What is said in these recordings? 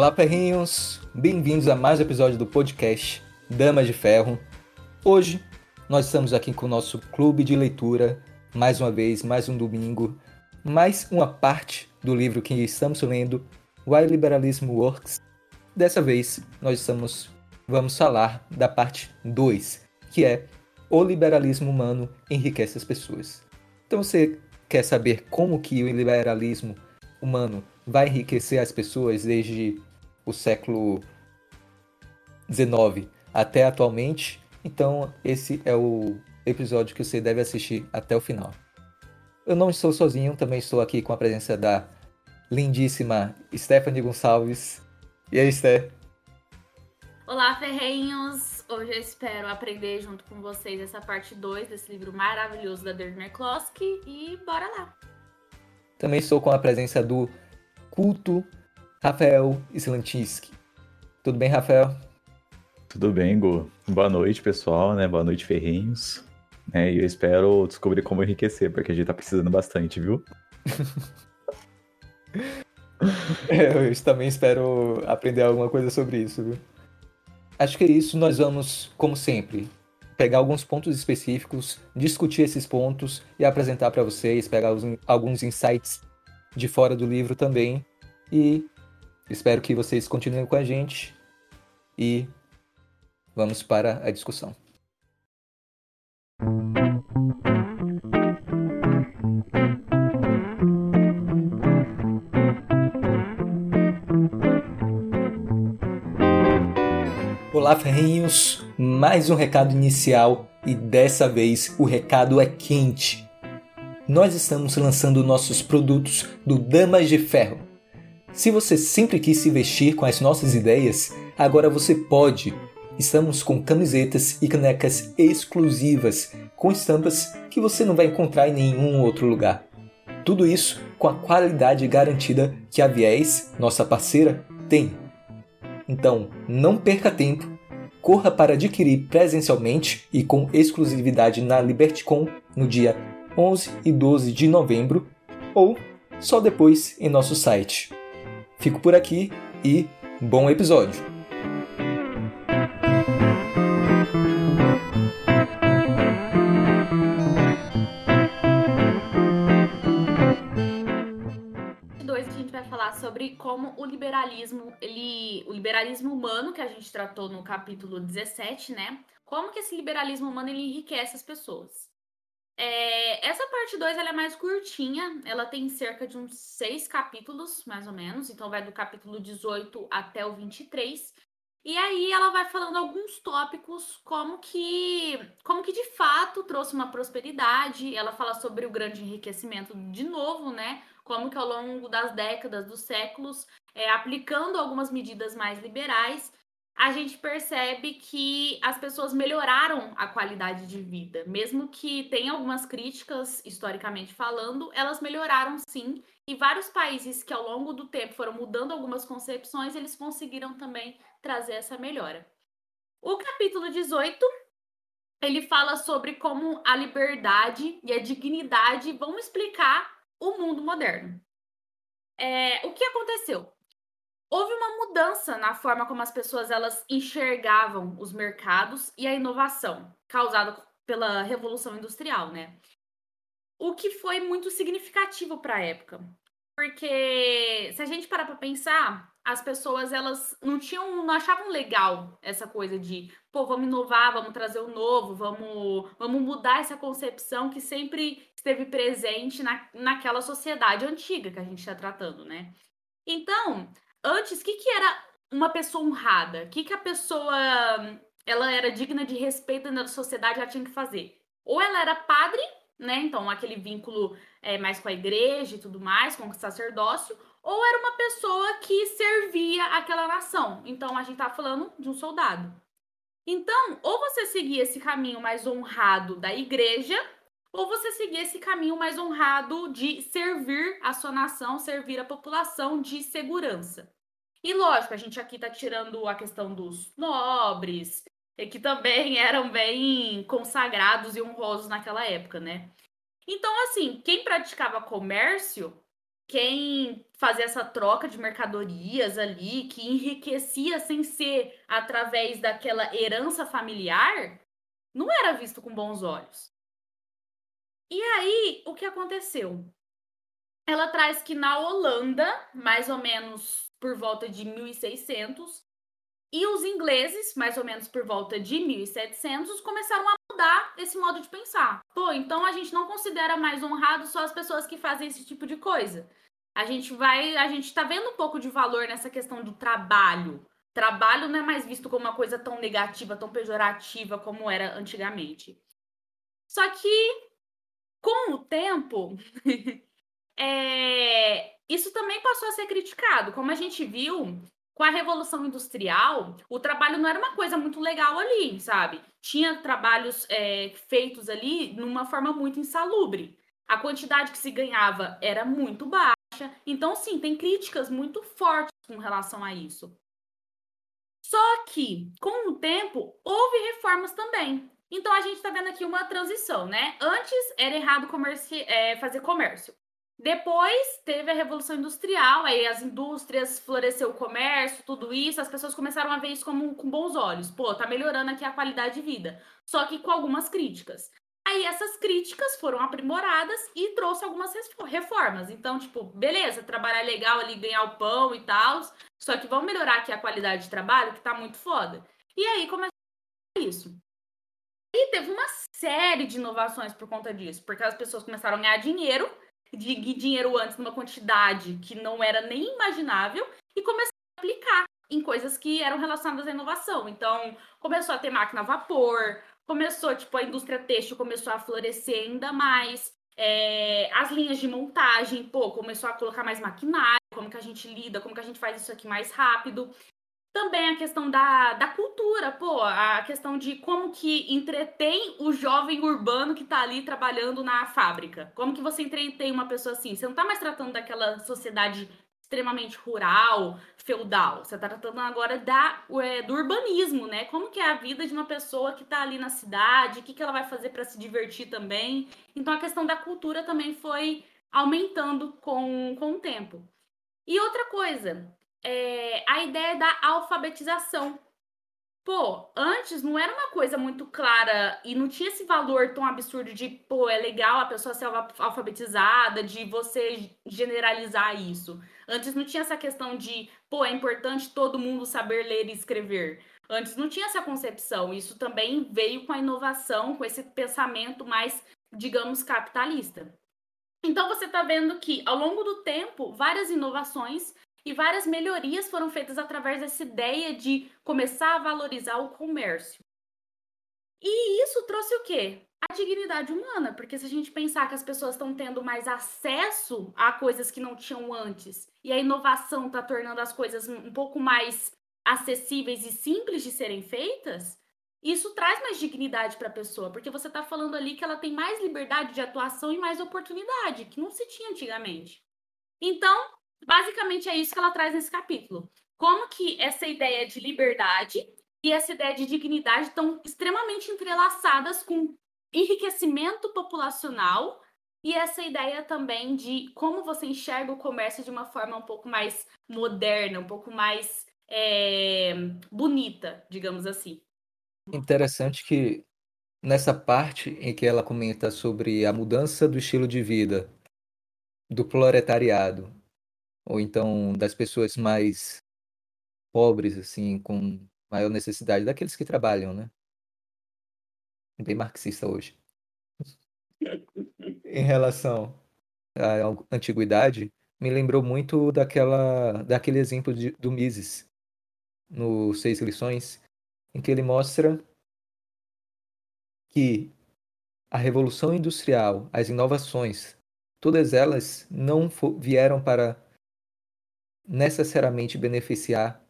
Olá, perrinhos! Bem-vindos a mais um episódio do podcast Dama de Ferro. Hoje nós estamos aqui com o nosso clube de leitura, mais uma vez, mais um domingo, mais uma parte do livro que estamos lendo, Why Liberalism Works. Dessa vez nós estamos vamos falar da parte 2, que é O liberalismo humano enriquece as pessoas. Então você quer saber como que o liberalismo humano vai enriquecer as pessoas desde o século XIX até atualmente, então esse é o episódio que você deve assistir até o final. Eu não estou sozinho, também estou aqui com a presença da lindíssima Stephanie Gonçalves. E aí, Steph? Olá, ferrenhos! Hoje eu espero aprender junto com vocês essa parte 2 desse livro maravilhoso da Deirdre McCloskey e bora lá! Também estou com a presença do culto Rafael Slantinsky. Tudo bem, Rafael? Tudo bem, Gu. Boa noite, pessoal, né? Boa noite, ferrinhos. É, e eu espero descobrir como enriquecer, porque a gente tá precisando bastante, viu? É, eu também espero aprender alguma coisa sobre isso, viu? Acho que é isso. Nós vamos, como sempre, pegar alguns pontos específicos, discutir esses pontos e apresentar para vocês, pegar alguns insights de fora do livro também. E espero que vocês continuem com a gente e vamos para a discussão. Olá, ferrinhos! Mais um recado inicial e dessa vez o recado é quente. Nós estamos lançando nossos produtos do Damas de Ferro. Se você sempre quis se vestir com as nossas ideias, agora você pode. Estamos com camisetas e canecas exclusivas, com estampas que você não vai encontrar em nenhum outro lugar. Tudo isso com a qualidade garantida que a Viés, nossa parceira, tem. Então, não perca tempo, corra para adquirir presencialmente e com exclusividade na LibertyCon no dia 11 e 12 de novembro ou só depois em nosso site. Fico por aqui e bom episódio! sobre como o liberalismo, ele, o liberalismo humano que a gente tratou no capítulo 17, né? Como que esse liberalismo humano ele enriquece as pessoas. É, essa parte 2 ela é mais curtinha, ela tem cerca de uns seis capítulos, mais ou menos, então vai do capítulo 18 até o 23. E aí ela vai falando alguns tópicos como que como que de fato trouxe uma prosperidade. Ela fala sobre o grande enriquecimento de novo, né? como que ao longo das décadas, dos séculos, é, aplicando algumas medidas mais liberais, a gente percebe que as pessoas melhoraram a qualidade de vida. Mesmo que tenha algumas críticas, historicamente falando, elas melhoraram sim. E vários países que ao longo do tempo foram mudando algumas concepções, eles conseguiram também trazer essa melhora. O capítulo 18 ele fala sobre como a liberdade e a dignidade vão explicar o mundo moderno. É, o que aconteceu? Houve uma mudança na forma como as pessoas elas enxergavam os mercados e a inovação causada pela revolução industrial, né? O que foi muito significativo para a época, porque se a gente parar para pensar, as pessoas elas não tinham, não achavam legal essa coisa de, pô, vamos inovar, vamos trazer o novo, vamos, vamos mudar essa concepção que sempre esteve presente na, naquela sociedade antiga que a gente está tratando, né? Então, antes, o que, que era uma pessoa honrada? O que, que a pessoa ela era digna de respeito na sociedade, ela tinha que fazer? Ou ela era padre, né? Então, aquele vínculo é, mais com a igreja e tudo mais, com o sacerdócio, ou era uma pessoa que servia aquela nação. Então a gente tá falando de um soldado. Então, ou você seguia esse caminho mais honrado da igreja, ou você seguia esse caminho mais honrado de servir a sua nação, servir a população de segurança. E lógico, a gente aqui tá tirando a questão dos nobres, que também eram bem consagrados e honrosos naquela época, né? Então, assim, quem praticava comércio quem fazia essa troca de mercadorias ali, que enriquecia sem ser através daquela herança familiar, não era visto com bons olhos. E aí, o que aconteceu? Ela traz que na Holanda, mais ou menos por volta de 1600, e os ingleses, mais ou menos por volta de 1700, começaram a mudar esse modo de pensar. Pô, então a gente não considera mais honrado só as pessoas que fazem esse tipo de coisa. A gente vai, a gente tá vendo um pouco de valor nessa questão do trabalho. Trabalho não é mais visto como uma coisa tão negativa, tão pejorativa como era antigamente. Só que com o tempo, é, isso também passou a ser criticado. Como a gente viu, com a Revolução Industrial, o trabalho não era uma coisa muito legal ali, sabe? Tinha trabalhos é, feitos ali numa forma muito insalubre. A quantidade que se ganhava era muito baixa. Então, sim, tem críticas muito fortes com relação a isso. Só que, com o tempo, houve reformas também. Então a gente está vendo aqui uma transição, né? Antes era errado é, fazer comércio. Depois teve a Revolução Industrial, aí as indústrias, floresceu o comércio, tudo isso, as pessoas começaram a ver isso como, com bons olhos. Pô, tá melhorando aqui a qualidade de vida. Só que com algumas críticas. Aí essas críticas foram aprimoradas e trouxe algumas reformas. Então, tipo, beleza, trabalhar legal ali, ganhar o pão e tal. Só que vamos melhorar aqui a qualidade de trabalho, que tá muito foda. E aí começou isso. E teve uma série de inovações por conta disso, porque as pessoas começaram a ganhar dinheiro, de dinheiro antes numa quantidade que não era nem imaginável, e começaram a aplicar em coisas que eram relacionadas à inovação. Então, começou a ter máquina a vapor, começou, tipo, a indústria têxtil começou a florescer ainda mais, é, as linhas de montagem, pô, começou a colocar mais maquinário, como que a gente lida, como que a gente faz isso aqui mais rápido. Também a questão da, da cultura, pô, a questão de como que entretém o jovem urbano que tá ali trabalhando na fábrica. Como que você entretém uma pessoa assim? Você não tá mais tratando daquela sociedade extremamente rural, feudal. Você tá tratando agora da, é, do urbanismo, né? Como que é a vida de uma pessoa que tá ali na cidade, o que, que ela vai fazer para se divertir também. Então a questão da cultura também foi aumentando com, com o tempo. E outra coisa, é, a ideia da alfabetização. Pô, antes não era uma coisa muito clara e não tinha esse valor tão absurdo de, pô, é legal a pessoa ser alfabetizada, de você generalizar isso. Antes não tinha essa questão de, pô, é importante todo mundo saber ler e escrever. Antes não tinha essa concepção. Isso também veio com a inovação, com esse pensamento mais, digamos, capitalista. Então você está vendo que ao longo do tempo, várias inovações e várias melhorias foram feitas através dessa ideia de começar a valorizar o comércio. E isso trouxe o quê? A dignidade humana, porque se a gente pensar que as pessoas estão tendo mais acesso a coisas que não tinham antes, e a inovação está tornando as coisas um pouco mais acessíveis e simples de serem feitas, isso traz mais dignidade para a pessoa, porque você está falando ali que ela tem mais liberdade de atuação e mais oportunidade, que não se tinha antigamente. Então, Basicamente é isso que ela traz nesse capítulo. Como que essa ideia de liberdade e essa ideia de dignidade estão extremamente entrelaçadas com enriquecimento populacional e essa ideia também de como você enxerga o comércio de uma forma um pouco mais moderna, um pouco mais é, bonita, digamos assim. Interessante que nessa parte em que ela comenta sobre a mudança do estilo de vida do proletariado ou então das pessoas mais pobres, assim, com maior necessidade, daqueles que trabalham, né? Bem marxista hoje. em relação à antiguidade, me lembrou muito daquela, daquele exemplo de, do Mises, no Seis Lições, em que ele mostra que a revolução industrial, as inovações, todas elas não vieram para necessariamente beneficiar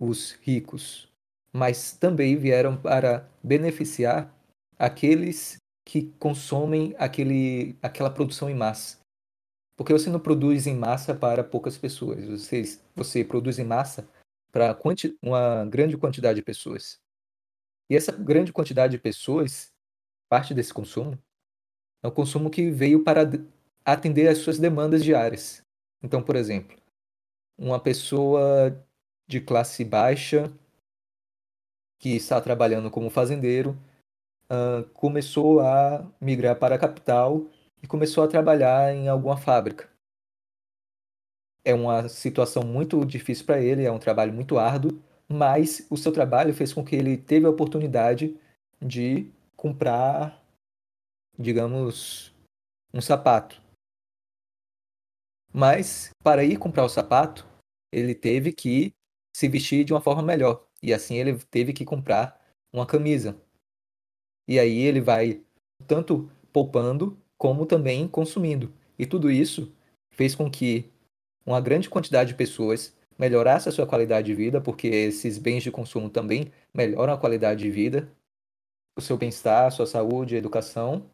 os ricos, mas também vieram para beneficiar aqueles que consomem aquele, aquela produção em massa. Porque você não produz em massa para poucas pessoas, você, você produz em massa para uma grande quantidade de pessoas. E essa grande quantidade de pessoas, parte desse consumo, é um consumo que veio para atender às suas demandas diárias. Então, por exemplo, uma pessoa de classe baixa que está trabalhando como fazendeiro uh, começou a migrar para a capital e começou a trabalhar em alguma fábrica. É uma situação muito difícil para ele, é um trabalho muito árduo, mas o seu trabalho fez com que ele teve a oportunidade de comprar, digamos, um sapato. Mas para ir comprar o sapato, ele teve que se vestir de uma forma melhor. E assim ele teve que comprar uma camisa. E aí ele vai tanto poupando como também consumindo. E tudo isso fez com que uma grande quantidade de pessoas melhorasse a sua qualidade de vida, porque esses bens de consumo também melhoram a qualidade de vida, o seu bem-estar, a sua saúde, a educação.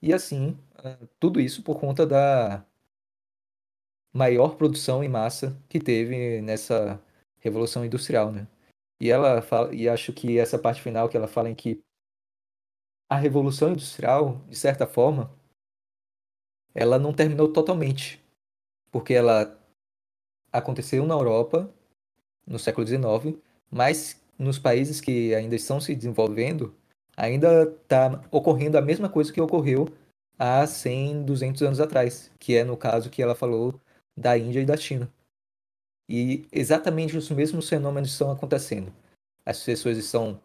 E assim, eh, tudo isso por conta da maior produção em massa que teve nessa revolução industrial, né? E ela fala, e acho que essa parte final que ela fala em que a revolução industrial, de certa forma, ela não terminou totalmente, porque ela aconteceu na Europa no século XIX, mas nos países que ainda estão se desenvolvendo, ainda está ocorrendo a mesma coisa que ocorreu há 100, 200 anos atrás, que é no caso que ela falou da Índia e da China. E exatamente os mesmos fenômenos estão acontecendo. As pessoas estão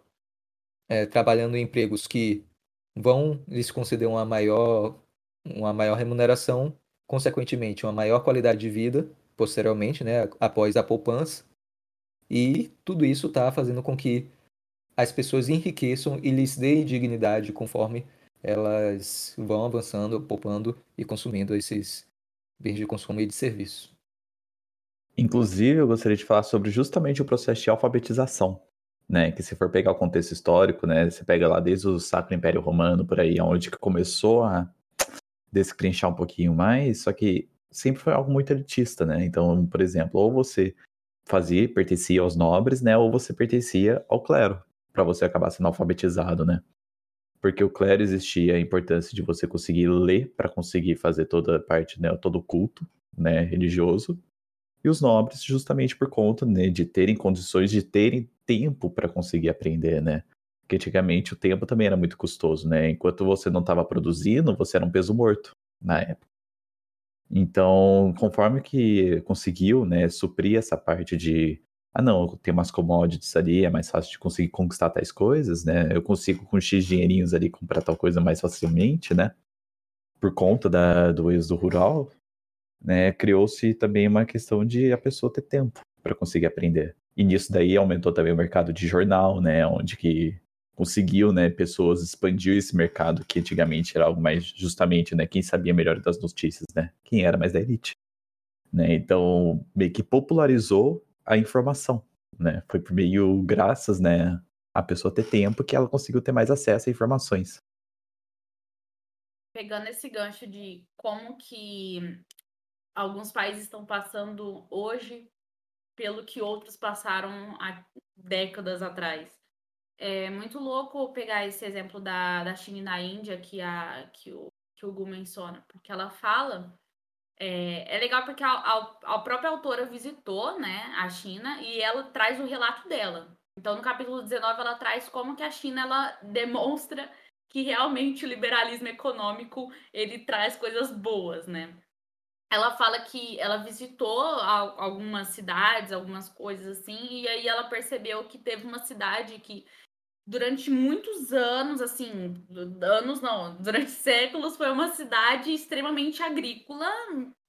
é, trabalhando em empregos que vão lhes conceder uma maior, uma maior remuneração, consequentemente, uma maior qualidade de vida, posteriormente, né, após a poupança. E tudo isso está fazendo com que as pessoas enriqueçam e lhes dê dignidade conforme elas vão avançando, poupando e consumindo esses bens de consumo e de serviço. Inclusive, eu gostaria de falar sobre justamente o processo de alfabetização, né? Que se for pegar o contexto histórico, né? Você pega lá desde o Sacro Império Romano, por aí, onde que começou a descrenchar um pouquinho mais, só que sempre foi algo muito elitista, né? Então, por exemplo, ou você fazia, pertencia aos nobres, né? Ou você pertencia ao clero, para você acabar sendo alfabetizado, né? Porque o clero existia a importância de você conseguir ler para conseguir fazer toda a parte, né? Todo o culto, né? Religioso e os nobres justamente por conta né, de terem condições de terem tempo para conseguir aprender, né? Porque antigamente o tempo também era muito custoso, né? Enquanto você não estava produzindo, você era um peso morto na época. Então, conforme que conseguiu, né, suprir essa parte de ah não, tem umas commodities ali, é mais fácil de conseguir conquistar tais coisas, né? Eu consigo com X dinheirinhos ali comprar tal coisa mais facilmente, né? Por conta da, do êxodo rural, né, criou-se também uma questão de a pessoa ter tempo para conseguir aprender. E nisso daí aumentou também o mercado de jornal, né, onde que conseguiu, né, pessoas expandir esse mercado que antigamente era algo mais justamente, né, quem sabia melhor das notícias, né, quem era mais da elite, né, então meio que popularizou a informação, né, foi meio graças, né, a pessoa ter tempo que ela conseguiu ter mais acesso a informações. Pegando esse gancho de como que alguns países estão passando hoje pelo que outros passaram há décadas atrás. É muito louco pegar esse exemplo da, da China e da Índia que, a, que, o, que o Gu menciona, porque ela fala. É, é legal porque a, a, a própria autora visitou né, a China e ela traz o relato dela. Então, no capítulo 19, ela traz como que a China ela demonstra que realmente o liberalismo econômico ele traz coisas boas, né? ela fala que ela visitou algumas cidades, algumas coisas assim, e aí ela percebeu que teve uma cidade que durante muitos anos, assim, anos não, durante séculos foi uma cidade extremamente agrícola,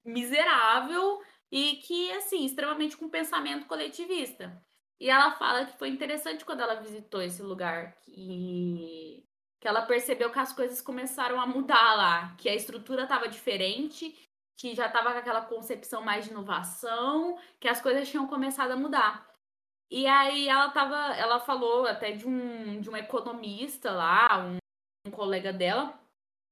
miserável e que assim, extremamente com pensamento coletivista. E ela fala que foi interessante quando ela visitou esse lugar que que ela percebeu que as coisas começaram a mudar lá, que a estrutura estava diferente que já estava com aquela concepção mais de inovação, que as coisas tinham começado a mudar. E aí ela tava, ela falou até de um, de um economista lá, um, um colega dela,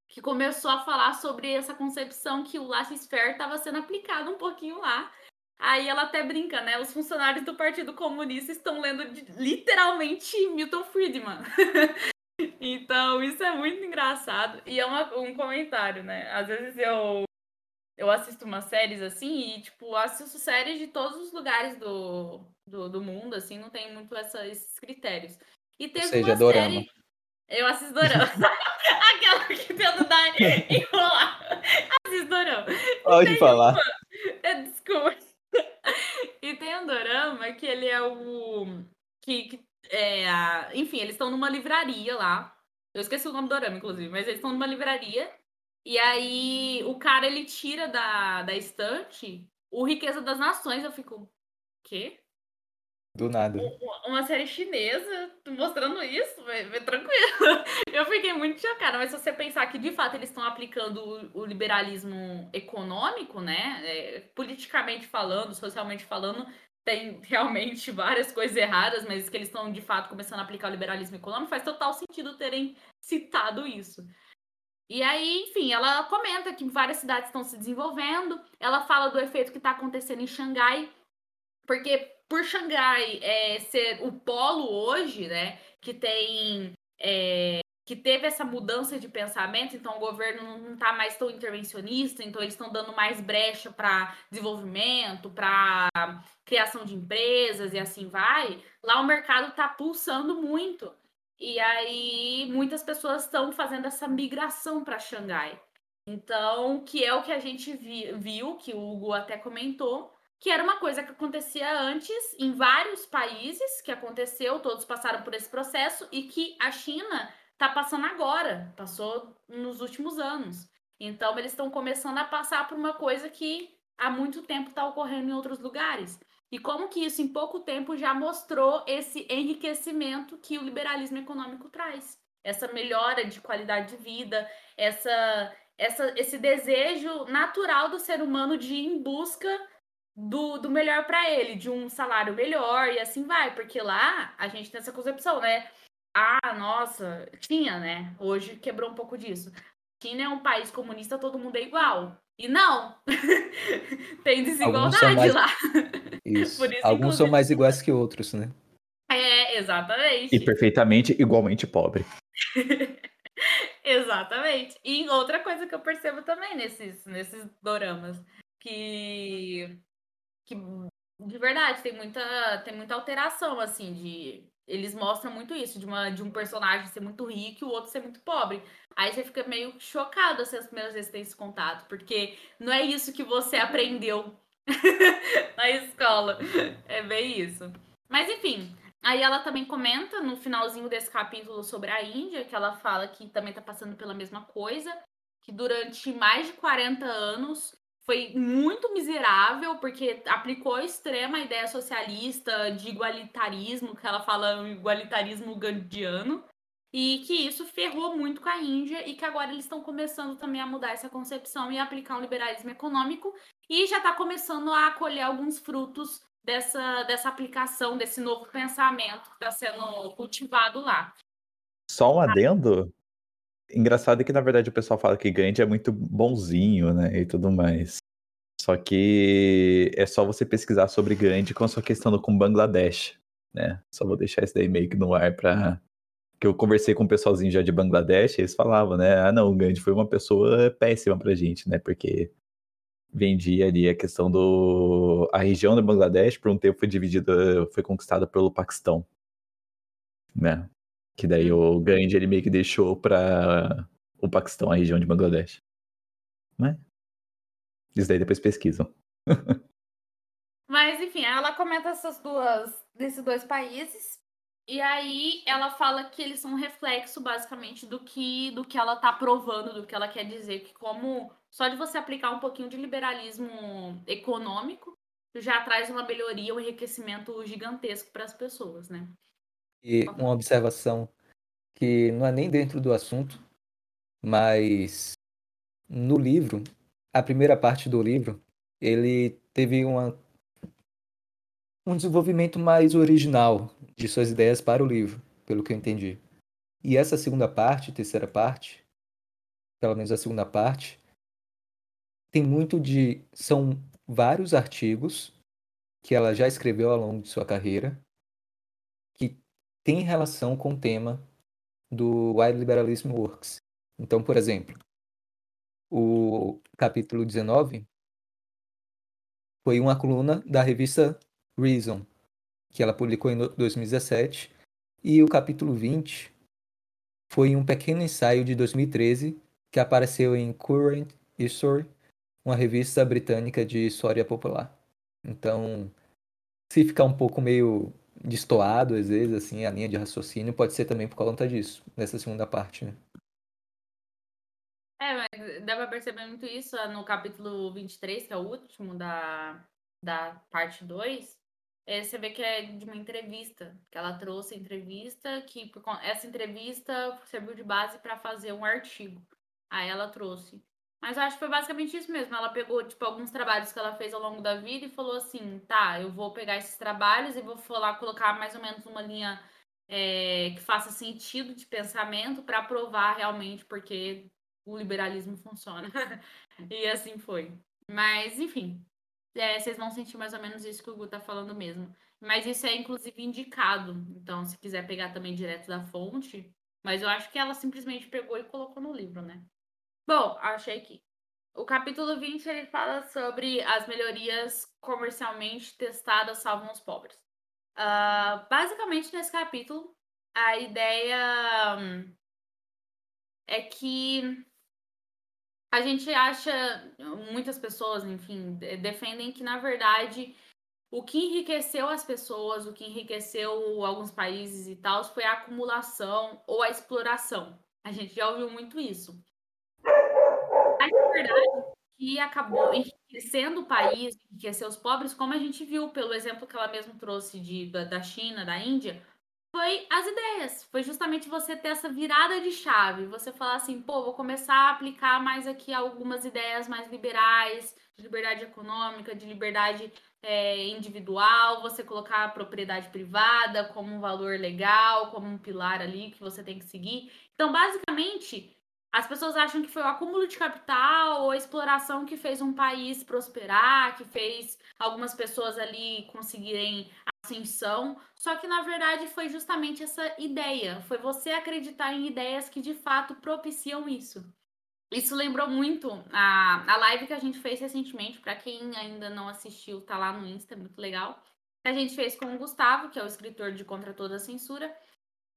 que começou a falar sobre essa concepção que o laissez-faire estava sendo aplicado um pouquinho lá. Aí ela até brinca, né? Os funcionários do Partido Comunista estão lendo literalmente Milton Friedman. então, isso é muito engraçado. E é uma, um comentário, né? Às vezes eu eu assisto umas séries assim e, tipo, assisto séries de todos os lugares do, do, do mundo, assim, não tem muito essa, esses critérios. E teve Ou seja, uma dorama. série. Eu assisto Dorama. Aquela que tenta dar enrolar. Assisto Dorama. Pode falar. É, Desculpa. E tem um Dorama que ele é o. Que, que é, a- enfim, eles estão numa livraria lá. Eu esqueci o nome do Dorama, inclusive, mas eles estão numa livraria. E aí o cara ele tira da, da estante o Riqueza das Nações. Eu fico. Quê? Do nada. uma série chinesa mostrando isso, vai, tranquilo. Eu fiquei muito chocada, mas se você pensar que de fato eles estão aplicando o, o liberalismo econômico, né? é, politicamente falando, socialmente falando, tem realmente várias coisas erradas, mas que eles estão de fato começando a aplicar o liberalismo econômico, faz total sentido terem citado isso. E aí, enfim, ela comenta que várias cidades estão se desenvolvendo, ela fala do efeito que está acontecendo em Xangai, porque por Xangai é, ser o polo hoje, né, que tem é, que teve essa mudança de pensamento, então o governo não está mais tão intervencionista, então eles estão dando mais brecha para desenvolvimento, para criação de empresas e assim vai. Lá o mercado está pulsando muito. E aí muitas pessoas estão fazendo essa migração para Xangai. Então, que é o que a gente vi, viu, que o Hugo até comentou, que era uma coisa que acontecia antes em vários países, que aconteceu, todos passaram por esse processo, e que a China está passando agora, passou nos últimos anos. Então, eles estão começando a passar por uma coisa que há muito tempo está ocorrendo em outros lugares. E como que isso, em pouco tempo, já mostrou esse enriquecimento que o liberalismo econômico traz. Essa melhora de qualidade de vida, essa, essa, esse desejo natural do ser humano de ir em busca do, do melhor para ele, de um salário melhor e assim vai, porque lá a gente tem essa concepção, né? Ah, nossa, tinha, né? Hoje quebrou um pouco disso. China é um país comunista, todo mundo é igual. E não! tem desigualdade mais- lá. Isso. Por isso, Alguns são mais iguais que outros, né? É, exatamente. E perfeitamente igualmente pobre. Exatamente. E outra coisa que eu percebo também nesses, nesses doramas, que, que de verdade tem muita, tem muita alteração, assim, de. Eles mostram muito isso, de, uma, de um personagem ser muito rico e o outro ser muito pobre. Aí você fica meio chocado assim, as primeiras vezes que tem esse contato, porque não é isso que você aprendeu na escola. É bem isso. Mas enfim, Aí ela também comenta no finalzinho desse capítulo sobre a Índia, que ela fala que também tá passando pela mesma coisa, que durante mais de 40 anos foi muito miserável, porque aplicou a ideia socialista de igualitarismo, que ela fala um igualitarismo gandiano, e que isso ferrou muito com a Índia e que agora eles estão começando também a mudar essa concepção e aplicar um liberalismo econômico e já está começando a colher alguns frutos dessa, dessa aplicação, desse novo pensamento que está sendo cultivado lá. Só um adendo. Engraçado é que, na verdade, o pessoal fala que Gandhi é muito bonzinho, né? E tudo mais. Só que é só você pesquisar sobre Gandhi com a sua questão com Bangladesh, né? Só vou deixar isso daí meio que no ar pra. Que eu conversei com um pessoalzinho já de Bangladesh, eles falavam, né? Ah, não, o Gandhi foi uma pessoa péssima pra gente, né? Porque vendia ali a questão do. A região do Bangladesh, por um tempo, foi dividida, foi conquistada pelo Paquistão, né? Que daí o Gandhi ele meio que deixou para o Paquistão a região de Bangladesh. Né? Isso daí depois pesquisam. Mas, enfim, ela comenta essas duas, desses dois países. E aí ela fala que eles são um reflexo, basicamente, do que, do que ela tá provando, do que ela quer dizer. Que como só de você aplicar um pouquinho de liberalismo econômico, já traz uma melhoria, um enriquecimento gigantesco para as pessoas, né? E uma observação que não é nem dentro do assunto, mas no livro, a primeira parte do livro, ele teve uma, um desenvolvimento mais original de suas ideias para o livro, pelo que eu entendi. E essa segunda parte, terceira parte, pelo menos a segunda parte, tem muito de. São vários artigos que ela já escreveu ao longo de sua carreira que tem relação com o tema do Why Liberalism Works. Então, por exemplo, o capítulo 19 foi uma coluna da revista Reason, que ela publicou em 2017, e o capítulo 20 foi um pequeno ensaio de 2013 que apareceu em Current History, uma revista britânica de história popular. Então, se ficar um pouco meio destoado, às vezes, assim, a linha de raciocínio, pode ser também por conta disso, nessa segunda parte, né? É, mas dá pra perceber muito isso no capítulo 23, que é o último da, da parte 2. É, você vê que é de uma entrevista, que ela trouxe a entrevista, que essa entrevista serviu de base para fazer um artigo. Aí ela trouxe. Mas eu acho que foi basicamente isso mesmo. Ela pegou, tipo, alguns trabalhos que ela fez ao longo da vida e falou assim: tá, eu vou pegar esses trabalhos e vou lá colocar mais ou menos uma linha é, que faça sentido de pensamento para provar realmente porque o liberalismo funciona. e assim foi. Mas, enfim, é, vocês vão sentir mais ou menos isso que o Gu tá falando mesmo. Mas isso é, inclusive, indicado. Então, se quiser pegar também direto da fonte. Mas eu acho que ela simplesmente pegou e colocou no livro, né? Bom, achei aqui. O capítulo 20 ele fala sobre as melhorias comercialmente testadas salvam os pobres. Uh, basicamente, nesse capítulo, a ideia hum, é que a gente acha, muitas pessoas, enfim, defendem que, na verdade, o que enriqueceu as pessoas, o que enriqueceu alguns países e tal, foi a acumulação ou a exploração. A gente já ouviu muito isso. Mas, verdade, que acabou enriquecendo o país, enriqueceu os pobres, como a gente viu pelo exemplo que ela mesmo trouxe de, da China, da Índia, foi as ideias. Foi justamente você ter essa virada de chave. Você falar assim, pô, vou começar a aplicar mais aqui algumas ideias mais liberais, de liberdade econômica, de liberdade é, individual, você colocar a propriedade privada como um valor legal, como um pilar ali que você tem que seguir. Então, basicamente, as pessoas acham que foi o acúmulo de capital ou a exploração que fez um país prosperar, que fez algumas pessoas ali conseguirem ascensão. Só que na verdade foi justamente essa ideia, foi você acreditar em ideias que de fato propiciam isso. Isso lembrou muito a, a live que a gente fez recentemente, para quem ainda não assistiu, tá lá no Insta, é muito legal. A gente fez com o Gustavo, que é o escritor de Contra Toda a Censura,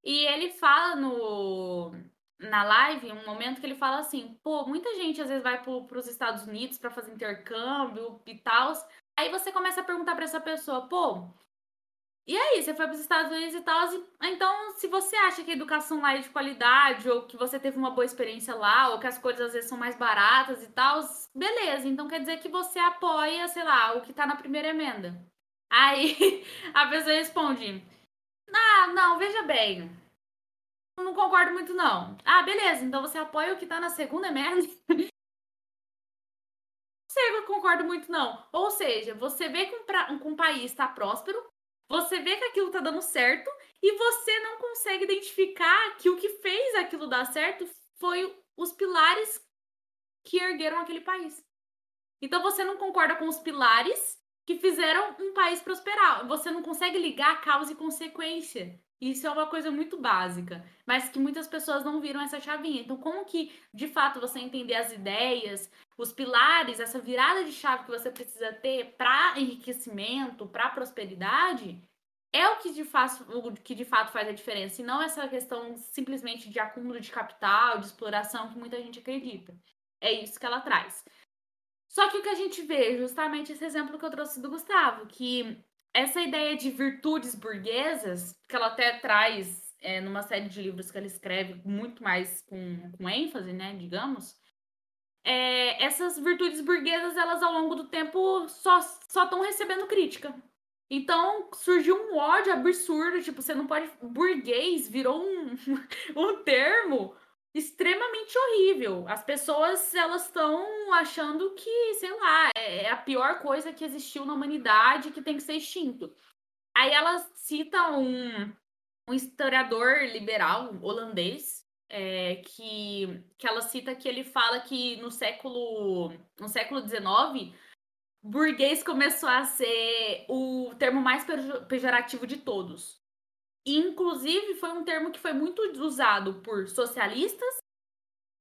e ele fala no na live um momento que ele fala assim: pô, muita gente às vezes vai para os Estados Unidos para fazer intercâmbio e tal. Aí você começa a perguntar para essa pessoa: pô, e aí, você foi para os Estados Unidos e tal. Então, se você acha que a educação lá é de qualidade, ou que você teve uma boa experiência lá, ou que as coisas às vezes são mais baratas e tal, beleza. Então quer dizer que você apoia, sei lá, o que está na primeira emenda. Aí a pessoa responde: Ah, não, veja bem. Não concordo muito, não. Ah, beleza. Então você apoia o que está na segunda emenda? Você concordo muito, não. Ou seja, você vê que um, pra, um país está próspero, você vê que aquilo tá dando certo e você não consegue identificar que o que fez aquilo dar certo foi os pilares que ergueram aquele país. Então você não concorda com os pilares que fizeram um país prosperar. Você não consegue ligar causa e consequência. Isso é uma coisa muito básica, mas que muitas pessoas não viram essa chavinha. Então, como que, de fato, você entender as ideias, os pilares, essa virada de chave que você precisa ter para enriquecimento, para prosperidade, é o que, de fato, o que de fato faz a diferença, e não essa questão simplesmente de acúmulo de capital, de exploração que muita gente acredita. É isso que ela traz. Só que o que a gente vê, justamente esse exemplo que eu trouxe do Gustavo, que essa ideia de virtudes burguesas, que ela até traz é, numa série de livros que ela escreve muito mais com, com ênfase, né, digamos, é, essas virtudes burguesas, elas ao longo do tempo só estão recebendo crítica. Então surgiu um ódio absurdo, tipo, você não pode. Burguês virou um, um termo extremamente horrível. As pessoas elas estão achando que, sei lá, é, é a pior coisa que existiu na humanidade que tem que ser extinto. Aí ela cita um, um historiador liberal holandês é, que, que ela cita que ele fala que no século no século XIX burguês começou a ser o termo mais pejorativo de todos. Inclusive, foi um termo que foi muito usado por socialistas,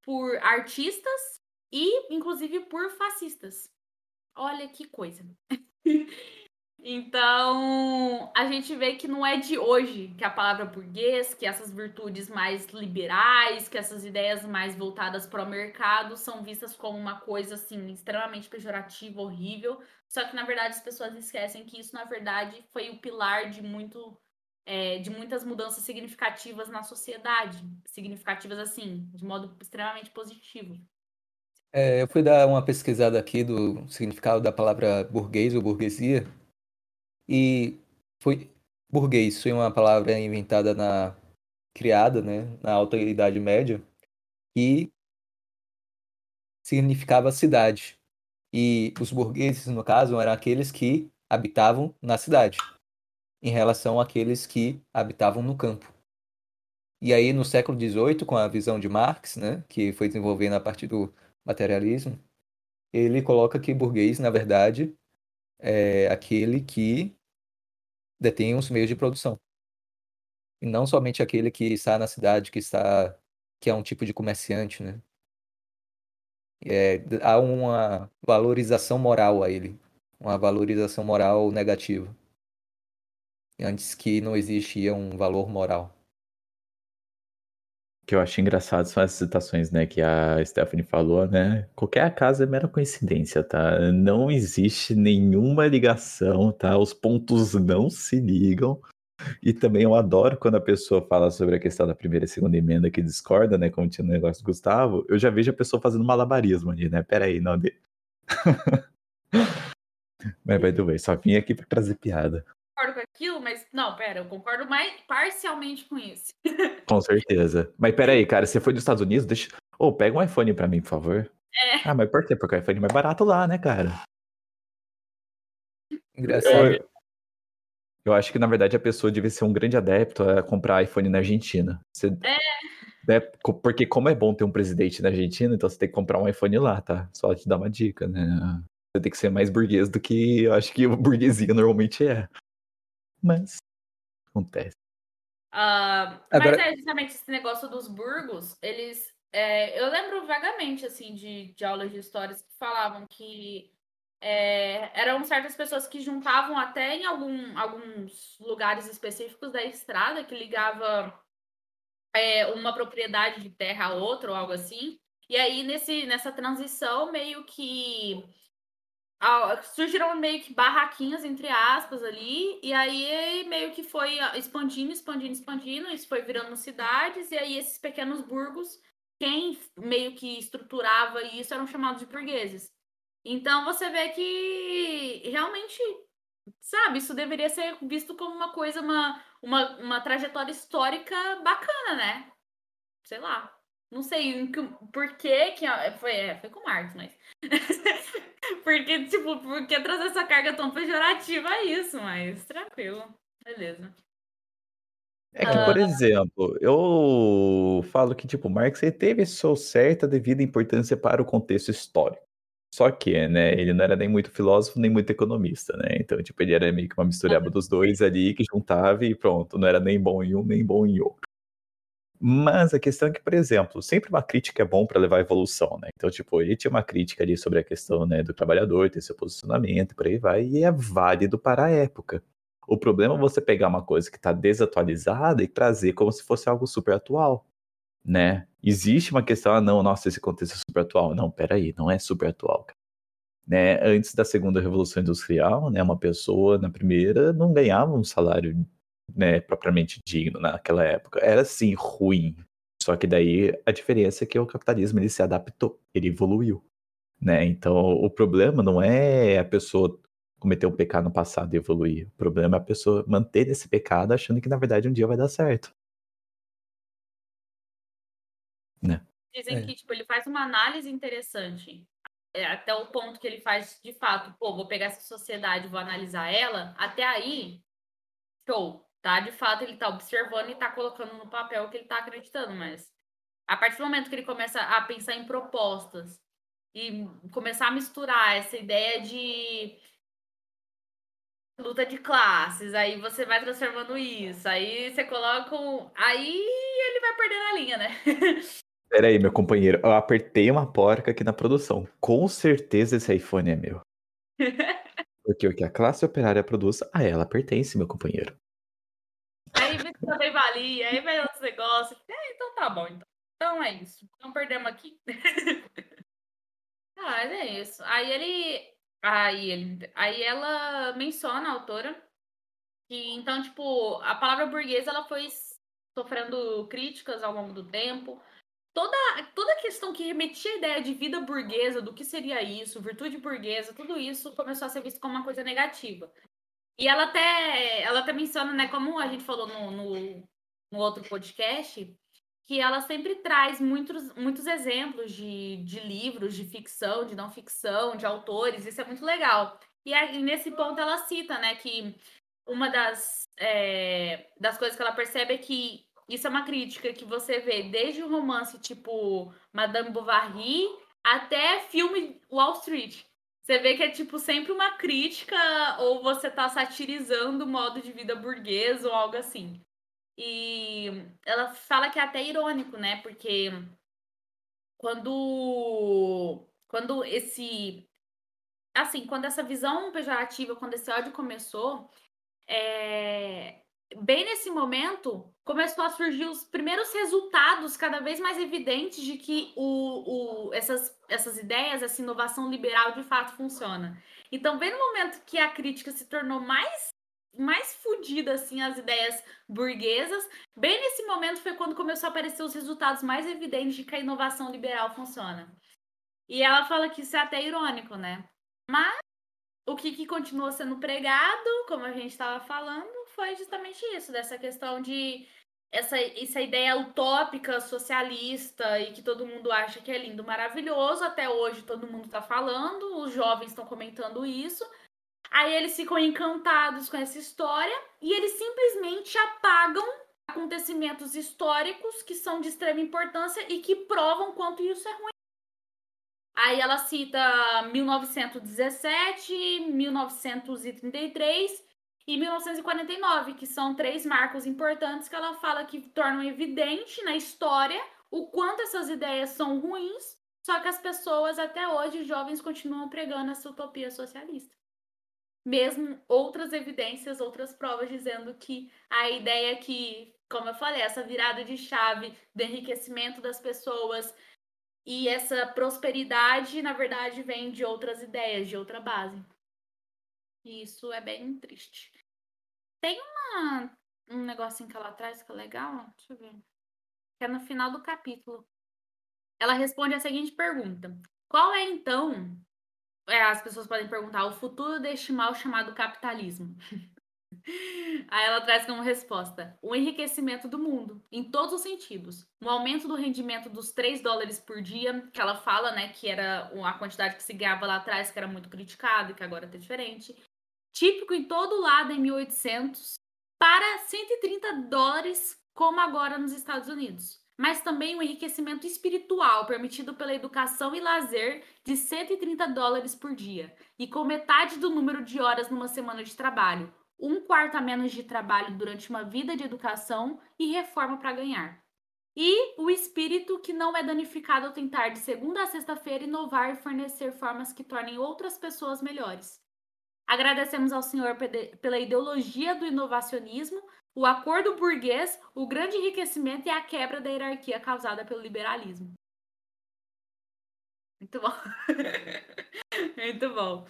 por artistas e inclusive por fascistas. Olha que coisa. Então, a gente vê que não é de hoje que a palavra burguês, que essas virtudes mais liberais, que essas ideias mais voltadas para o mercado são vistas como uma coisa assim extremamente pejorativa, horrível. Só que na verdade as pessoas esquecem que isso na verdade foi o pilar de muito é, de muitas mudanças significativas na sociedade, significativas assim, de modo extremamente positivo. É, eu fui dar uma pesquisada aqui do significado da palavra burguês ou burguesia e foi burguês foi uma palavra inventada na criada, né, na alta idade média e significava cidade. E os burgueses, no caso, eram aqueles que habitavam na cidade, em relação àqueles que habitavam no campo. E aí, no século XVIII, com a visão de Marx, né, que foi desenvolvendo a partir do materialismo, ele coloca que burguês, na verdade, é aquele que detém os meios de produção. E não somente aquele que está na cidade, que está que é um tipo de comerciante, né? É, há uma valorização moral a ele, uma valorização moral negativa. Antes que não existia um valor moral. O que eu acho engraçado são essas citações, né, que a Stephanie falou, né? Qualquer acaso é mera coincidência, tá? Não existe nenhuma ligação, tá? Os pontos não se ligam. E também eu adoro quando a pessoa fala sobre a questão da primeira e segunda emenda que discorda, né? Como tinha no negócio do Gustavo, eu já vejo a pessoa fazendo malabarismo ali, né? Peraí, não. De... Mas vai do bem, só vim aqui pra trazer piada concordo com aquilo, mas não, pera, eu concordo mais parcialmente com isso. com certeza. Mas pera aí, cara, você foi dos Estados Unidos? Deixa. Ô, oh, pega um iPhone pra mim, por favor. É. Ah, mas por quê? Porque o iPhone é mais barato lá, né, cara? Engraçado. Eu, eu acho que, na verdade, a pessoa deve ser um grande adepto a comprar iPhone na Argentina. Você... É. Né? Porque como é bom ter um presidente na Argentina, então você tem que comprar um iPhone lá, tá? Só te dar uma dica, né? Você tem que ser mais burguês do que eu acho que o burguesia normalmente é mas acontece. Uh, Agora... Mas é justamente esse negócio dos burgos, eles. É, eu lembro vagamente assim de, de aulas de histórias que falavam que é, eram certas pessoas que juntavam até em algum, alguns lugares específicos da estrada que ligava é, uma propriedade de terra a outra ou algo assim. E aí, nesse, nessa transição, meio que surgiram meio que barraquinhas, entre aspas, ali, e aí meio que foi expandindo, expandindo, expandindo, isso foi virando cidades, e aí esses pequenos burgos, quem meio que estruturava isso eram chamados de burgueses. Então você vê que realmente, sabe, isso deveria ser visto como uma coisa, uma, uma, uma trajetória histórica bacana, né? Sei lá. Não sei por que que foi, é, foi com Marx, mas porque tipo, por que trazer essa carga tão pejorativa a isso, mas tranquilo. Beleza. É que, por ah. exemplo, eu falo que, tipo, Marx teve sua certa devida importância para o contexto histórico. Só que, né, ele não era nem muito filósofo, nem muito economista, né? Então, tipo, ele era meio que uma mistureba dos dois ali, que juntava e pronto, não era nem bom em um, nem bom em outro. Mas a questão é que, por exemplo, sempre uma crítica é bom para levar à evolução, né? Então, tipo, ele tinha uma crítica ali sobre a questão né, do trabalhador, ter seu posicionamento, por aí vai, e é válido para a época. O problema é você pegar uma coisa que está desatualizada e trazer como se fosse algo super atual, né? Existe uma questão, ah, não, nossa, esse contexto é super atual. Não, peraí, não é super atual, cara. Né, antes da segunda revolução industrial, né, uma pessoa na primeira não ganhava um salário né, propriamente digno naquela época. Era sim ruim. Só que daí a diferença é que o capitalismo ele se adaptou, ele evoluiu, né? Então o problema não é a pessoa cometer um pecado no passado e evoluir. O problema é a pessoa manter esse pecado achando que na verdade um dia vai dar certo. Né? Dizem é. que tipo, ele faz uma análise interessante. É, até o ponto que ele faz de fato, pô, vou pegar essa sociedade, vou analisar ela. Até aí, show tá? De fato, ele tá observando e tá colocando no papel o que ele tá acreditando, mas a partir do momento que ele começa a pensar em propostas e começar a misturar essa ideia de luta de classes, aí você vai transformando isso, aí você coloca um... aí ele vai perdendo a linha, né? Pera aí, meu companheiro. Eu apertei uma porca aqui na produção. Com certeza esse iPhone é meu. Porque o que a classe operária produz, a ela pertence, meu companheiro. Também valia, aí vem outros negócios. É, então tá bom, então. Então é isso. Não perdemos aqui. ah, mas é isso. Aí ele. Aí ele. Aí ela menciona a autora. Que, então, tipo, a palavra burguesa ela foi sofrendo críticas ao longo do tempo. Toda, toda questão que remetia à ideia de vida burguesa, do que seria isso, virtude burguesa, tudo isso começou a ser visto como uma coisa negativa. E ela até, ela até menciona, né, como a gente falou no, no, no outro podcast, que ela sempre traz muitos, muitos exemplos de, de livros, de ficção, de não ficção, de autores, isso é muito legal. E aí, nesse ponto ela cita, né, que uma das, é, das coisas que ela percebe é que isso é uma crítica que você vê desde o romance tipo Madame Bovary até filme Wall Street. Você vê que é tipo sempre uma crítica ou você tá satirizando o modo de vida burguês ou algo assim. E ela fala que é até irônico, né? Porque quando quando esse assim, quando essa visão pejorativa, quando esse ódio começou, é, bem nesse momento, começou a surgir os primeiros resultados cada vez mais evidentes de que o, o, essas, essas ideias, essa inovação liberal de fato funciona. Então, bem no momento que a crítica se tornou mais mais fodida assim as ideias burguesas, bem nesse momento foi quando começou a aparecer os resultados mais evidentes de que a inovação liberal funciona. E ela fala que isso é até irônico, né? Mas o que, que continua sendo pregado, como a gente estava falando, foi justamente isso, dessa questão de essa, essa ideia utópica, socialista e que todo mundo acha que é lindo, maravilhoso. Até hoje todo mundo está falando, os jovens estão comentando isso. Aí eles ficam encantados com essa história e eles simplesmente apagam acontecimentos históricos que são de extrema importância e que provam quanto isso é ruim. Aí ela cita 1917, 1933 e 1949, que são três marcos importantes que ela fala que tornam evidente na história o quanto essas ideias são ruins, só que as pessoas até hoje, jovens, continuam pregando essa utopia socialista. Mesmo outras evidências, outras provas dizendo que a ideia que, como eu falei, essa virada de chave do enriquecimento das pessoas e essa prosperidade, na verdade, vem de outras ideias, de outra base. E isso é bem triste. Tem uma, um negocinho que ela traz que é legal, deixa eu ver. Que é no final do capítulo. Ela responde a seguinte pergunta: Qual é então? É, as pessoas podem perguntar o futuro deste mal chamado capitalismo. Aí ela traz como resposta: o enriquecimento do mundo, em todos os sentidos. Um aumento do rendimento dos 3 dólares por dia, que ela fala, né, que era a quantidade que se ganhava lá atrás, que era muito criticado e que agora tá diferente típico em todo lado em 1800, para 130 dólares, como agora nos Estados Unidos. Mas também o um enriquecimento espiritual, permitido pela educação e lazer, de 130 dólares por dia, e com metade do número de horas numa semana de trabalho, um quarto a menos de trabalho durante uma vida de educação e reforma para ganhar. E o espírito que não é danificado ao tentar de segunda a sexta-feira inovar e fornecer formas que tornem outras pessoas melhores. Agradecemos ao senhor pela ideologia do inovacionismo, o acordo burguês, o grande enriquecimento e a quebra da hierarquia causada pelo liberalismo. Muito bom. Muito bom.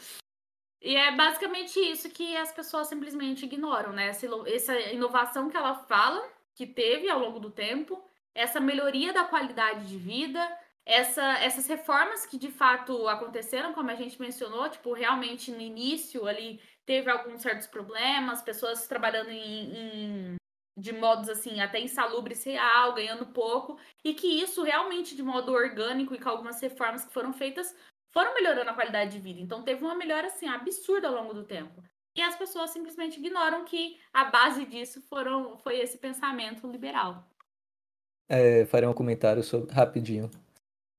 E é basicamente isso que as pessoas simplesmente ignoram, né? Essa, essa inovação que ela fala, que teve ao longo do tempo, essa melhoria da qualidade de vida, essa, essas reformas que de fato aconteceram, como a gente mencionou, tipo, realmente no início ali teve alguns certos problemas, pessoas trabalhando em, em de modos assim, até insalubres real, ganhando pouco, e que isso realmente de modo orgânico e com algumas reformas que foram feitas foram melhorando a qualidade de vida. Então teve uma melhora assim absurda ao longo do tempo. E as pessoas simplesmente ignoram que a base disso foram, foi esse pensamento liberal. É, farei um comentário sobre, rapidinho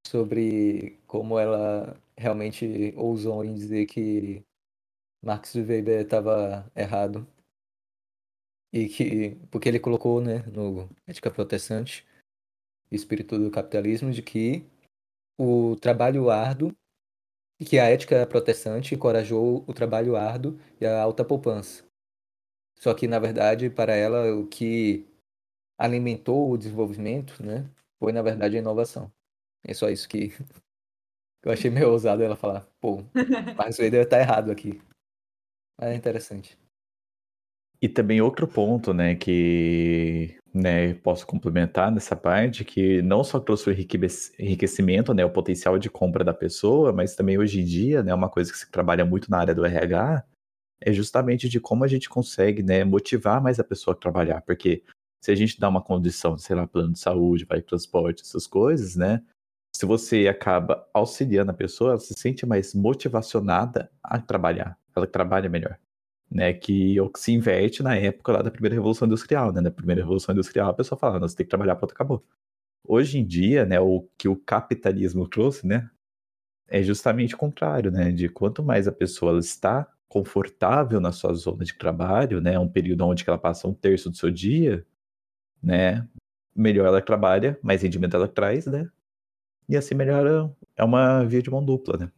sobre como ela realmente ousou em dizer que Marx Weber estava errado e que porque ele colocou, né, no Ética Protestante espírito do capitalismo de que o trabalho árduo e que a ética protestante encorajou o trabalho árduo e a alta poupança. Só que, na verdade, para ela, o que alimentou o desenvolvimento né, foi, na verdade, a inovação. É só isso que eu achei meio ousado ela falar. Pô, mas aí deve estar errado aqui. Mas é interessante. E também outro ponto, né, que né, posso complementar nessa parte, que não só trouxe o enriquecimento, né, o potencial de compra da pessoa, mas também hoje em dia, né, uma coisa que se trabalha muito na área do RH, é justamente de como a gente consegue, né, motivar mais a pessoa a trabalhar, porque se a gente dá uma condição, sei lá, plano de saúde, vai transporte, essas coisas, né, se você acaba auxiliando a pessoa, ela se sente mais motivacionada a trabalhar, ela trabalha melhor né, que se inverte na época lá da primeira revolução industrial, né, na primeira revolução industrial a pessoa fala, você tem que trabalhar, pronto, acabou. Hoje em dia, né, o que o capitalismo trouxe, né, é justamente o contrário, né, de quanto mais a pessoa está confortável na sua zona de trabalho, né, um período onde ela passa um terço do seu dia, né, melhor ela trabalha, mais rendimento ela traz, né, e assim melhora, é uma via de mão dupla, né.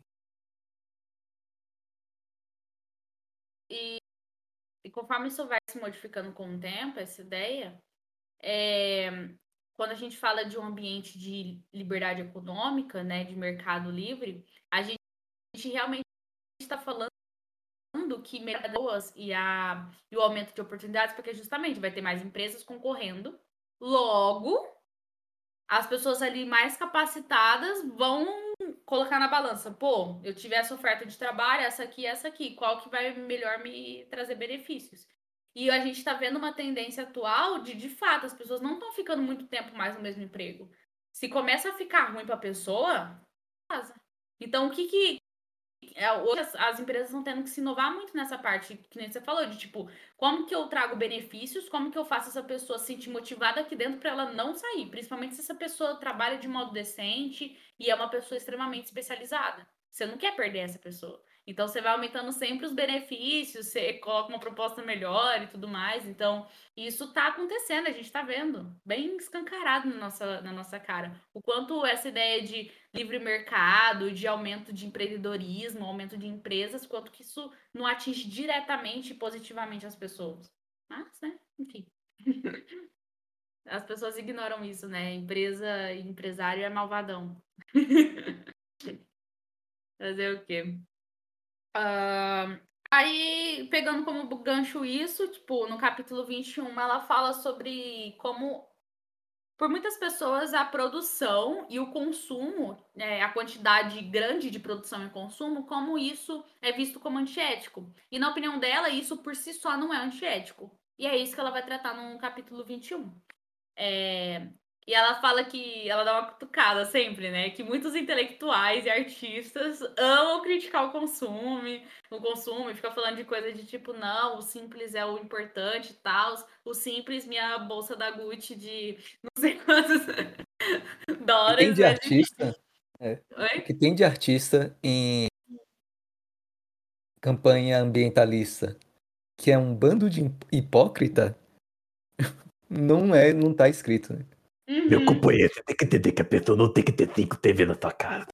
conforme isso vai se modificando com o tempo, essa ideia, é, quando a gente fala de um ambiente de liberdade econômica, né, de mercado livre, a gente, a gente realmente está falando que pessoas e, a, e o aumento de oportunidades, porque justamente vai ter mais empresas concorrendo, logo as pessoas ali mais capacitadas vão colocar na balança, pô, eu tive essa oferta de trabalho, essa aqui, essa aqui, qual que vai melhor me trazer benefícios? E a gente está vendo uma tendência atual de, de fato, as pessoas não estão ficando muito tempo mais no mesmo emprego. Se começa a ficar ruim para a pessoa, casa. Então, o que que é, as, as, empresas estão tendo que se inovar muito nessa parte, que nem você falou, de tipo, como que eu trago benefícios, como que eu faço essa pessoa se sentir motivada aqui dentro para ela não sair, principalmente se essa pessoa trabalha de modo decente e é uma pessoa extremamente especializada. Você não quer perder essa pessoa. Então você vai aumentando sempre os benefícios, você coloca uma proposta melhor e tudo mais. Então, isso está acontecendo, a gente está vendo, bem escancarado na nossa, na nossa cara. O quanto essa ideia de livre mercado, de aumento de empreendedorismo, aumento de empresas, quanto que isso não atinge diretamente e positivamente as pessoas. Mas, né, enfim. As pessoas ignoram isso, né? Empresa, empresário é malvadão. Fazer o quê? Uh, aí, pegando como gancho isso, tipo, no capítulo 21, ela fala sobre como, por muitas pessoas, a produção e o consumo, é, a quantidade grande de produção e consumo, como isso é visto como antiético. E na opinião dela, isso por si só não é antiético. E é isso que ela vai tratar no capítulo 21. É, e ela fala que ela dá uma cutucada sempre, né? Que muitos intelectuais e artistas amam criticar o consumo, o consumo, e fica falando de coisa de tipo, não, o simples é o importante e tal. O simples, minha bolsa da Gucci de não sei quantos dólares. Tem de né? artista. É, o que tem de artista em campanha ambientalista, que é um bando de hipócrita, não é, não tá escrito, né? Uhum. Meu companheiro, você tem que entender que a pessoa não tem que ter cinco TV na sua casa.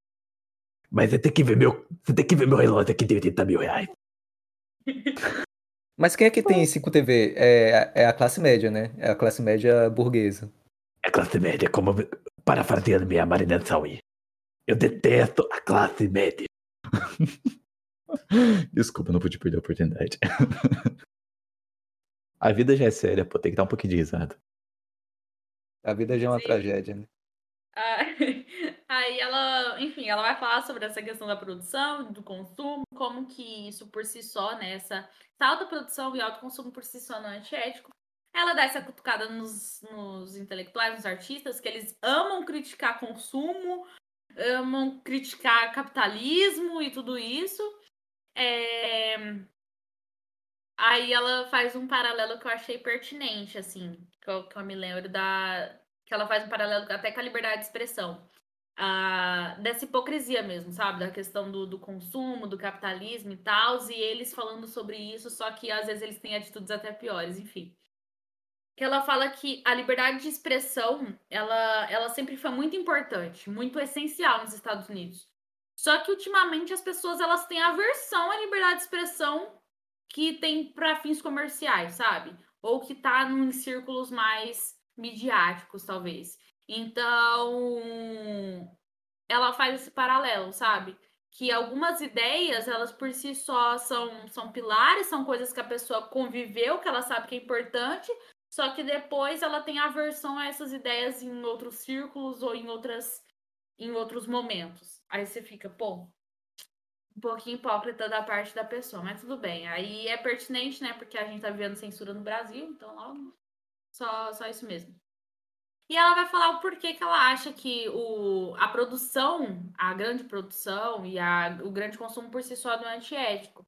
Mas você tem que ver meu. Você tem que ver meu relógio aqui de 80 mil reais. Mas quem é que tem 5 TV? É, é a classe média, né? É a classe média burguesa. É a classe média, como parafraseando minha Marina Saui. Eu detesto a classe média. Desculpa, não pude perder a oportunidade. a vida já é séria, pô, tem que dar um pouquinho de risada. A vida já é uma Sim. tragédia, né? Ah, aí ela, enfim, ela vai falar sobre essa questão da produção, do consumo, como que isso por si só, né, essa, essa alta produção e alto consumo por si só não é antiético. Ela dá essa cutucada nos, nos intelectuais, nos artistas, que eles amam criticar consumo, amam criticar capitalismo e tudo isso. É... Aí ela faz um paralelo que eu achei pertinente, assim, que eu, que eu me lembro da. Que ela faz um paralelo até com a liberdade de expressão. Ah, dessa hipocrisia mesmo, sabe? Da questão do, do consumo, do capitalismo e tal, e eles falando sobre isso, só que às vezes eles têm atitudes até piores, enfim. que ela fala que a liberdade de expressão, ela, ela sempre foi muito importante, muito essencial nos Estados Unidos. Só que ultimamente as pessoas elas têm aversão à liberdade de expressão que tem para fins comerciais, sabe? Ou que tá em círculos mais midiáticos, talvez. Então, ela faz esse paralelo, sabe? Que algumas ideias, elas por si só são, são pilares, são coisas que a pessoa conviveu, que ela sabe que é importante, só que depois ela tem aversão a essas ideias em outros círculos ou em outras em outros momentos. Aí você fica, pô, um pouquinho hipócrita da parte da pessoa, mas tudo bem. Aí é pertinente, né? Porque a gente tá vivendo censura no Brasil, então logo só, só isso mesmo. E ela vai falar o porquê que ela acha que o, a produção, a grande produção e a, o grande consumo por si só não é antiético.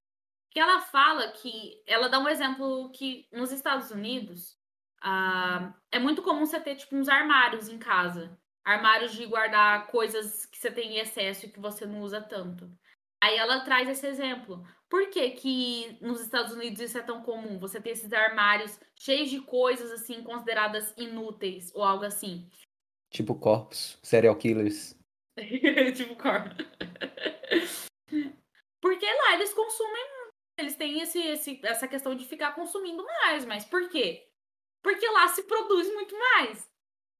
Que ela fala que ela dá um exemplo que nos Estados Unidos ah, é muito comum você ter tipo uns armários em casa, armários de guardar coisas que você tem em excesso e que você não usa tanto. Aí ela traz esse exemplo. Por que, que nos Estados Unidos isso é tão comum? Você ter esses armários cheios de coisas assim consideradas inúteis ou algo assim. Tipo corpos, serial killers. tipo corpos. Porque lá eles consumem, eles têm esse, esse, essa questão de ficar consumindo mais, mas por quê? Porque lá se produz muito mais.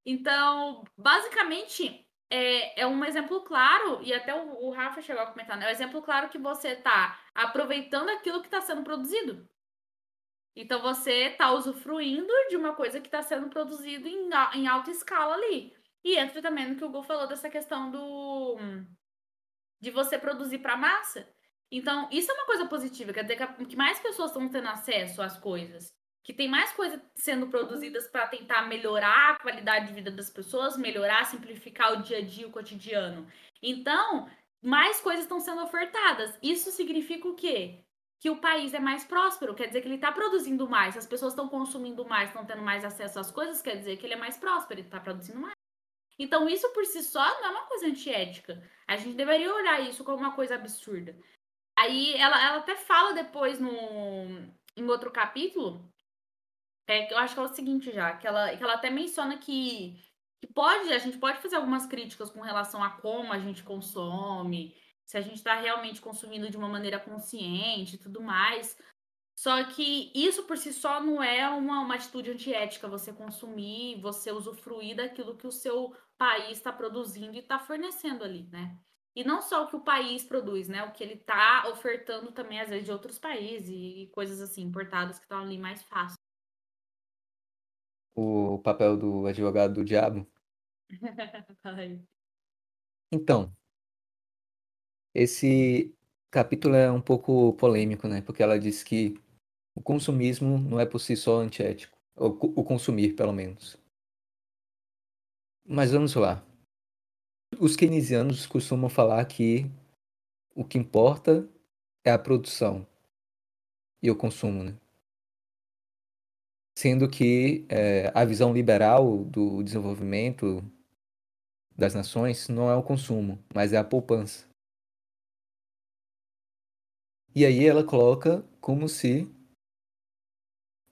Então, basicamente, é, é um exemplo claro, e até o, o Rafa chegou a comentar, né? É um exemplo claro que você está aproveitando aquilo que está sendo produzido. Então você está usufruindo de uma coisa que está sendo produzida em, em alta escala ali. E entra também no que o Hugo falou dessa questão do de você produzir para massa. Então, isso é uma coisa positiva, quer dizer que mais pessoas estão tendo acesso às coisas que tem mais coisas sendo produzidas para tentar melhorar a qualidade de vida das pessoas, melhorar, simplificar o dia a dia, o cotidiano. Então, mais coisas estão sendo ofertadas. Isso significa o quê? Que o país é mais próspero, quer dizer que ele está produzindo mais, as pessoas estão consumindo mais, estão tendo mais acesso às coisas, quer dizer que ele é mais próspero, ele está produzindo mais. Então, isso por si só não é uma coisa antiética. A gente deveria olhar isso como uma coisa absurda. Aí ela, ela até fala depois no, em outro capítulo é, eu acho que é o seguinte já, que ela, que ela até menciona que, que pode, a gente pode fazer algumas críticas com relação a como a gente consome, se a gente está realmente consumindo de uma maneira consciente e tudo mais. Só que isso por si só não é uma, uma atitude antiética, você consumir, você usufruir daquilo que o seu país está produzindo e está fornecendo ali, né? E não só o que o país produz, né? O que ele está ofertando também, às vezes, de outros países e coisas assim, importadas que estão ali mais fácil o papel do advogado do diabo. Então, esse capítulo é um pouco polêmico, né? Porque ela diz que o consumismo não é por si só antiético. O, o consumir, pelo menos. Mas vamos lá. Os keynesianos costumam falar que o que importa é a produção e o consumo, né? Sendo que é, a visão liberal do desenvolvimento das nações não é o consumo, mas é a poupança. E aí ela coloca como se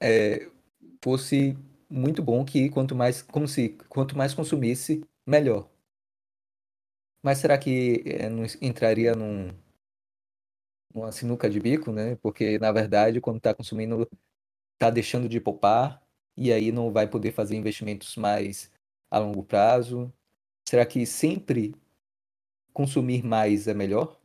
é, fosse muito bom que quanto mais como se quanto mais consumisse melhor. Mas será que é, não entraria num uma sinuca de bico, né? Porque na verdade quando está consumindo está deixando de poupar e aí não vai poder fazer investimentos mais a longo prazo? Será que sempre consumir mais é melhor?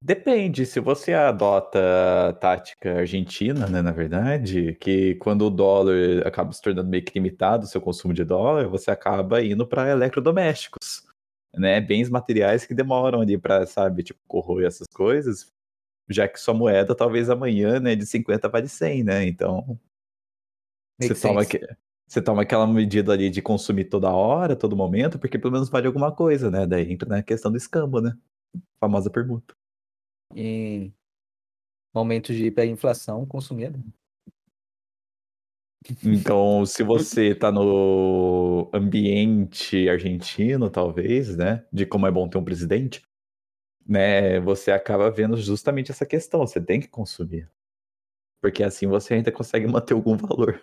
Depende, se você adota a tática argentina, né, na verdade, que quando o dólar acaba se tornando meio que limitado, o seu consumo de dólar, você acaba indo para eletrodomésticos, né, bens materiais que demoram ali para, sabe, tipo, corroer essas coisas, já que sua moeda talvez amanhã, né, de 50 vale 100, né? Então, você toma, que, você toma aquela medida ali de consumir toda hora, todo momento, porque pelo menos vale alguma coisa, né? Daí entra na questão do escambo, né? famosa permuta. Em momentos de hiperinflação, consumir Então, se você tá no ambiente argentino, talvez, né? De como é bom ter um presidente, né, você acaba vendo justamente essa questão, você tem que consumir. Porque assim você ainda consegue manter algum valor.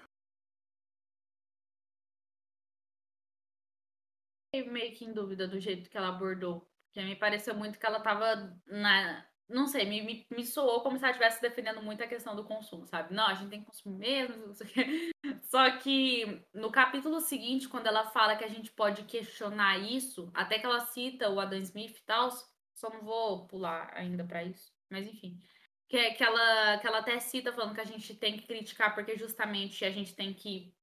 Eu meio que em dúvida do jeito que ela abordou. Porque me pareceu muito que ela tava na. Não sei, me, me, me soou como se ela estivesse defendendo muito a questão do consumo, sabe? Não, a gente tem que consumir mesmo, não sei o quê. Só que no capítulo seguinte, quando ela fala que a gente pode questionar isso, até que ela cita o Adam Smith e tal, só não vou pular ainda para isso, mas enfim. Que, que, ela, que ela até cita falando que a gente tem que criticar porque justamente a gente tem que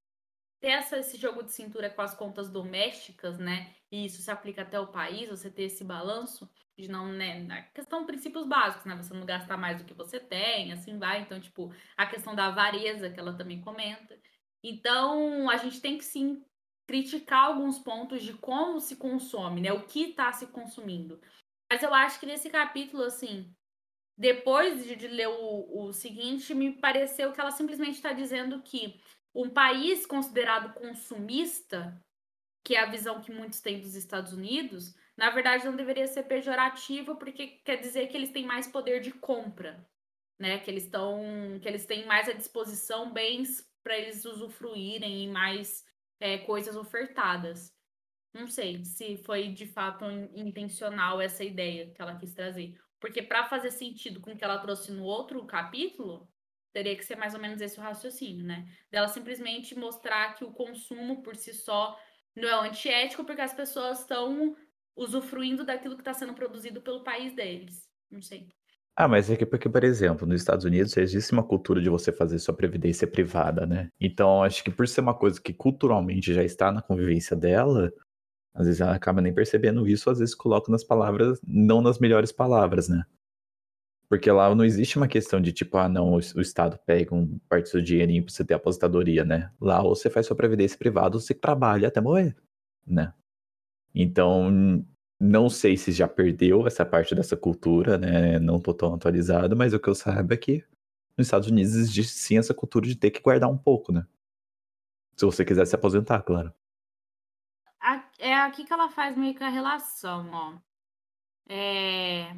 ter essa, esse jogo de cintura com as contas domésticas, né? E isso se aplica até o país, você ter esse balanço de não, né? Na questão princípios básicos, né? Você não gastar mais do que você tem, assim vai. Então, tipo, a questão da avareza que ela também comenta. Então, a gente tem que sim criticar alguns pontos de como se consome, né? O que está se consumindo. Mas eu acho que nesse capítulo, assim, depois de, de ler o, o seguinte, me pareceu que ela simplesmente está dizendo que um país considerado consumista, que é a visão que muitos têm dos Estados Unidos, na verdade não deveria ser pejorativo, porque quer dizer que eles têm mais poder de compra, né? Que eles estão, que eles têm mais à disposição bens para eles usufruírem e mais é, coisas ofertadas. Não sei se foi de fato intencional essa ideia que ela quis trazer. Porque para fazer sentido com o que ela trouxe no outro capítulo, Teria que ser mais ou menos esse o raciocínio, né? Dela simplesmente mostrar que o consumo por si só não é antiético porque as pessoas estão usufruindo daquilo que está sendo produzido pelo país deles. Não sei. Ah, mas é que porque, por exemplo, nos Estados Unidos existe uma cultura de você fazer sua previdência privada, né? Então, acho que por ser uma coisa que culturalmente já está na convivência dela, às vezes ela acaba nem percebendo isso, às vezes coloca nas palavras, não nas melhores palavras, né? Porque lá não existe uma questão de tipo, ah, não, o, Estado pega um parte do seu dinheirinho pra você ter aposentadoria, né? Lá ou você faz sua previdência privada ou você trabalha até morrer, né? Então, não sei se já perdeu essa parte dessa cultura, né? Não tô tão atualizado, mas o que eu saiba é que nos Estados Unidos existe sim essa cultura de ter que guardar um pouco, né? Se você quiser se aposentar, claro. É aqui que ela faz meio que a relação, ó. É...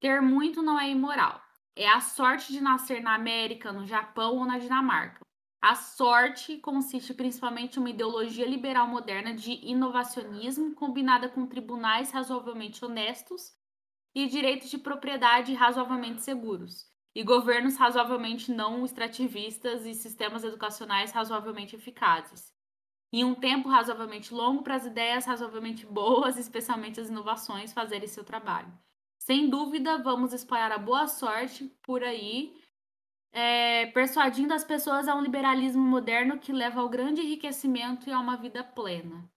Ter muito não é imoral. É a sorte de nascer na América, no Japão ou na Dinamarca. A sorte consiste principalmente em uma ideologia liberal moderna de inovacionismo combinada com tribunais razoavelmente honestos e direitos de propriedade razoavelmente seguros, e governos razoavelmente não extrativistas e sistemas educacionais razoavelmente eficazes. Em um tempo razoavelmente longo para as ideias razoavelmente boas, especialmente as inovações, fazerem seu trabalho. Sem dúvida, vamos espalhar a boa sorte por aí, é, persuadindo as pessoas a um liberalismo moderno que leva ao grande enriquecimento e a uma vida plena.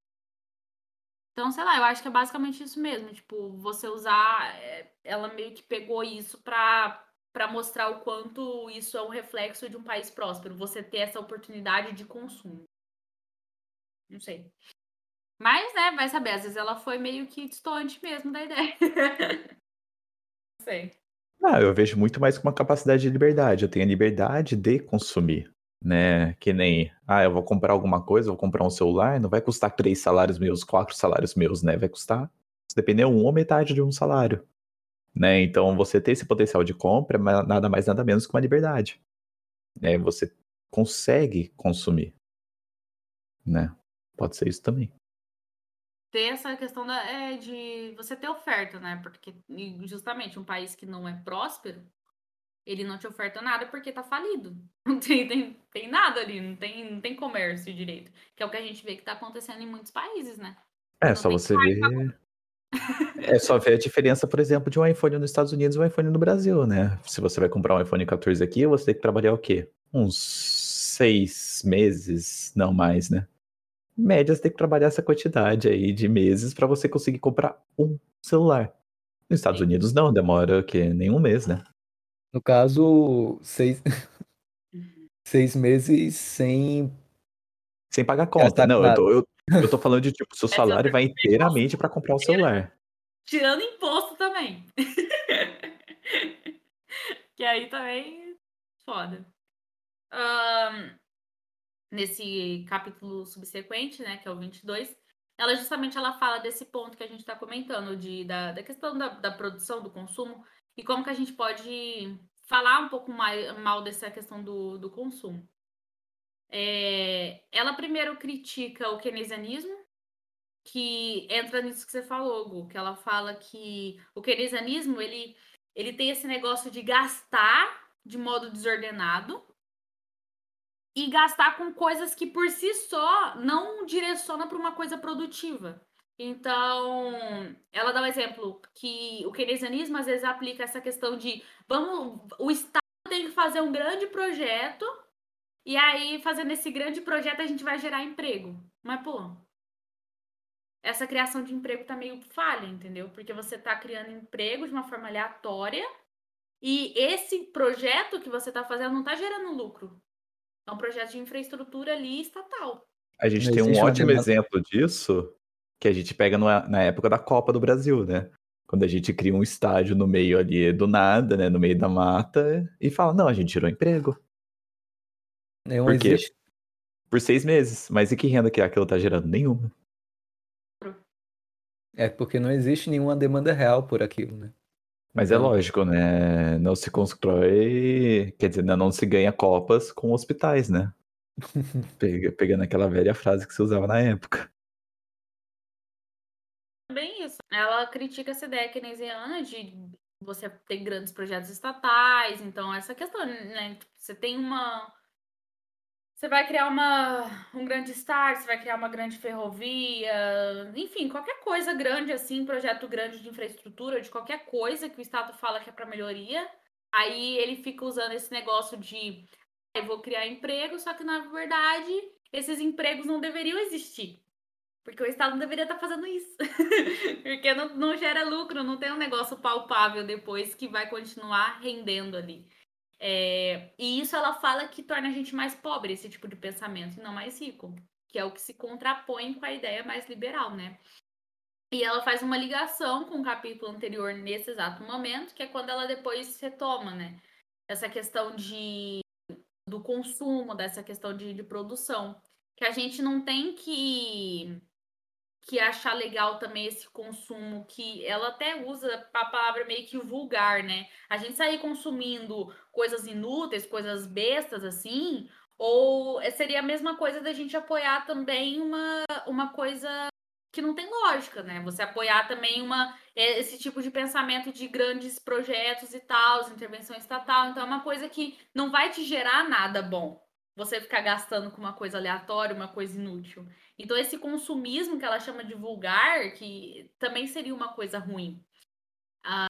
Então, sei lá, eu acho que é basicamente isso mesmo. Tipo, você usar. É, ela meio que pegou isso para para mostrar o quanto isso é um reflexo de um país próspero, você ter essa oportunidade de consumo. Não sei. Mas, né, vai saber, às vezes ela foi meio que distante mesmo da ideia. sei. Ah, eu vejo muito mais como uma capacidade de liberdade. Eu tenho a liberdade de consumir, né? Que nem, ah, eu vou comprar alguma coisa, vou comprar um celular, não vai custar três salários meus, quatro salários meus, né? Vai custar, se depender, um ou metade de um salário, né? Então, você ter esse potencial de compra é nada mais, nada menos que uma liberdade, né? Você consegue consumir, né? Pode ser isso também ter essa questão da, é, de você ter oferta, né? Porque justamente um país que não é próspero, ele não te oferta nada porque tá falido. Não tem, tem, tem nada ali, não tem, não tem comércio direito. Que é o que a gente vê que tá acontecendo em muitos países, né? É, não só você ver. É só ver a diferença, por exemplo, de um iPhone nos Estados Unidos e um iPhone no Brasil, né? Se você vai comprar um iPhone 14 aqui, você tem que trabalhar o quê? Uns seis meses, não mais, né? Média, você tem que trabalhar essa quantidade aí de meses para você conseguir comprar um celular. Nos Estados Sim. Unidos não, demora o quê? Nem um mês, né? No caso, seis, seis meses sem. Sem pagar conta. Não, eu tô, eu, eu tô falando de tipo, seu salário vai inteiramente para comprar um celular. Tirando imposto também. que aí também foda. Um, nesse capítulo subsequente, né, que é o 22, ela justamente ela fala desse ponto que a gente está comentando, de, da, da questão da, da, produção, do consumo, e como que a gente pode falar um pouco mais, mal dessa questão do, do consumo. É, ela primeiro critica o keynesianismo, que entra nisso que você falou, Gu, que ela fala que o keynesianismo, ele, ele tem esse negócio de gastar de modo desordenado e gastar com coisas que por si só não direciona para uma coisa produtiva. Então, ela dá um exemplo que o keynesianismo às vezes aplica essa questão de vamos, o Estado tem que fazer um grande projeto e aí fazendo esse grande projeto a gente vai gerar emprego. Mas pô, essa criação de emprego tá meio falha, entendeu? Porque você tá criando emprego de uma forma aleatória e esse projeto que você tá fazendo não tá gerando lucro. É um projeto de infraestrutura ali estatal. A gente Não tem um uma ótimo exemplo disso que a gente pega no- na época da Copa do Brasil, né? Quando a gente cria um estádio no meio ali do nada, né? No meio da mata, e fala, não, a gente tirou emprego Não Por quê? existe. por seis meses. Mas e que renda que aquilo tá gerando? Nenhuma. É porque não existe nenhuma demanda real por aquilo, né? Mas é Então- lógico, né? Não se constrói, quer dizer, não se ganha copas com hospitais, né? Pega- Pegando aquela velha frase que se usava na época. Bem isso. Ela critica essa ideia keynesiana de você ter grandes projetos estatais, então essa questão, né? Tipo, Você tem uma. Você vai criar uma, um grande estádio, você vai criar uma grande ferrovia, enfim, qualquer coisa grande assim, projeto grande de infraestrutura, de qualquer coisa que o Estado fala que é para melhoria. Aí ele fica usando esse negócio de "Ah, eu vou criar emprego, só que na verdade esses empregos não deveriam existir. Porque o Estado não deveria estar fazendo isso. Porque não, não gera lucro, não tem um negócio palpável depois que vai continuar rendendo ali. É, e isso ela fala que torna a gente mais pobre, esse tipo de pensamento, e não mais rico. Que é o que se contrapõe com a ideia mais liberal, né? E ela faz uma ligação com o capítulo anterior nesse exato momento, que é quando ela depois retoma, né? Essa questão de, do consumo, dessa questão de, de produção. Que a gente não tem que que achar legal também esse consumo que ela até usa a palavra meio que vulgar, né? A gente sair consumindo coisas inúteis, coisas bestas assim, ou seria a mesma coisa da gente apoiar também uma, uma coisa que não tem lógica, né? Você apoiar também uma esse tipo de pensamento de grandes projetos e tal, intervenção estatal, então é uma coisa que não vai te gerar nada bom. Você ficar gastando com uma coisa aleatória, uma coisa inútil. Então, esse consumismo que ela chama de vulgar, que também seria uma coisa ruim. Ah,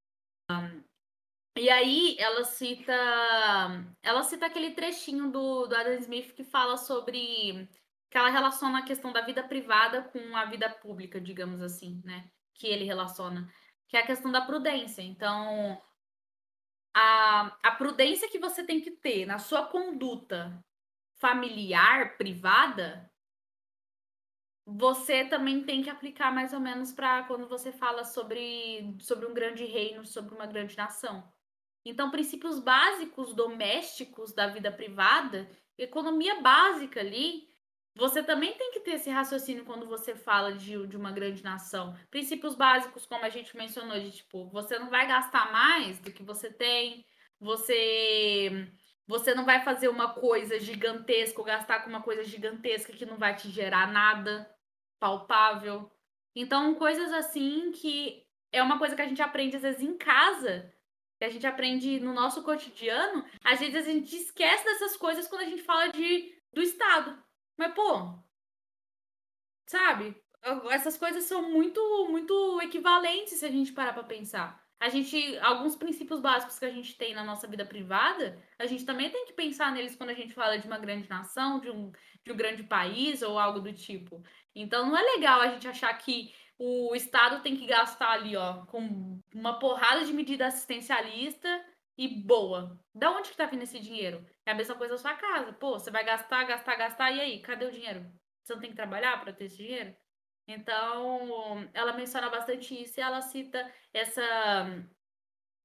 e aí, ela cita. Ela cita aquele trechinho do, do Adam Smith que fala sobre. que ela relaciona a questão da vida privada com a vida pública, digamos assim, né? Que ele relaciona. Que é a questão da prudência. Então, a, a prudência que você tem que ter na sua conduta familiar, privada, você também tem que aplicar mais ou menos para quando você fala sobre, sobre um grande reino, sobre uma grande nação. Então, princípios básicos domésticos da vida privada, economia básica ali, você também tem que ter esse raciocínio quando você fala de, de uma grande nação. Princípios básicos, como a gente mencionou, de tipo, você não vai gastar mais do que você tem, você você não vai fazer uma coisa gigantesca ou gastar com uma coisa gigantesca que não vai te gerar nada palpável. Então, coisas assim que é uma coisa que a gente aprende às vezes em casa, que a gente aprende no nosso cotidiano, às vezes a gente esquece dessas coisas quando a gente fala de do Estado. Mas, pô, sabe? Essas coisas são muito, muito equivalentes se a gente parar pra pensar. A gente, alguns princípios básicos que a gente tem na nossa vida privada, a gente também tem que pensar neles quando a gente fala de uma grande nação, de um, de um grande país ou algo do tipo. Então não é legal a gente achar que o Estado tem que gastar ali, ó, com uma porrada de medida assistencialista e boa. Da onde que tá vindo esse dinheiro? É a mesma coisa da sua casa. Pô, você vai gastar, gastar, gastar, e aí? Cadê o dinheiro? Você não tem que trabalhar para ter esse dinheiro? Então, ela menciona bastante isso e ela cita essa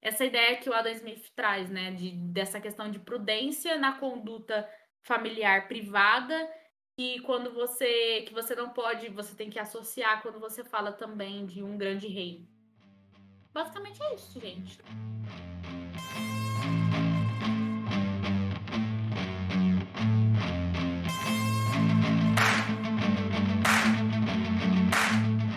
essa ideia que o Adam Smith traz, né, de, dessa questão de prudência na conduta familiar privada e quando você que você não pode, você tem que associar quando você fala também de um grande reino. Basicamente é isso, gente.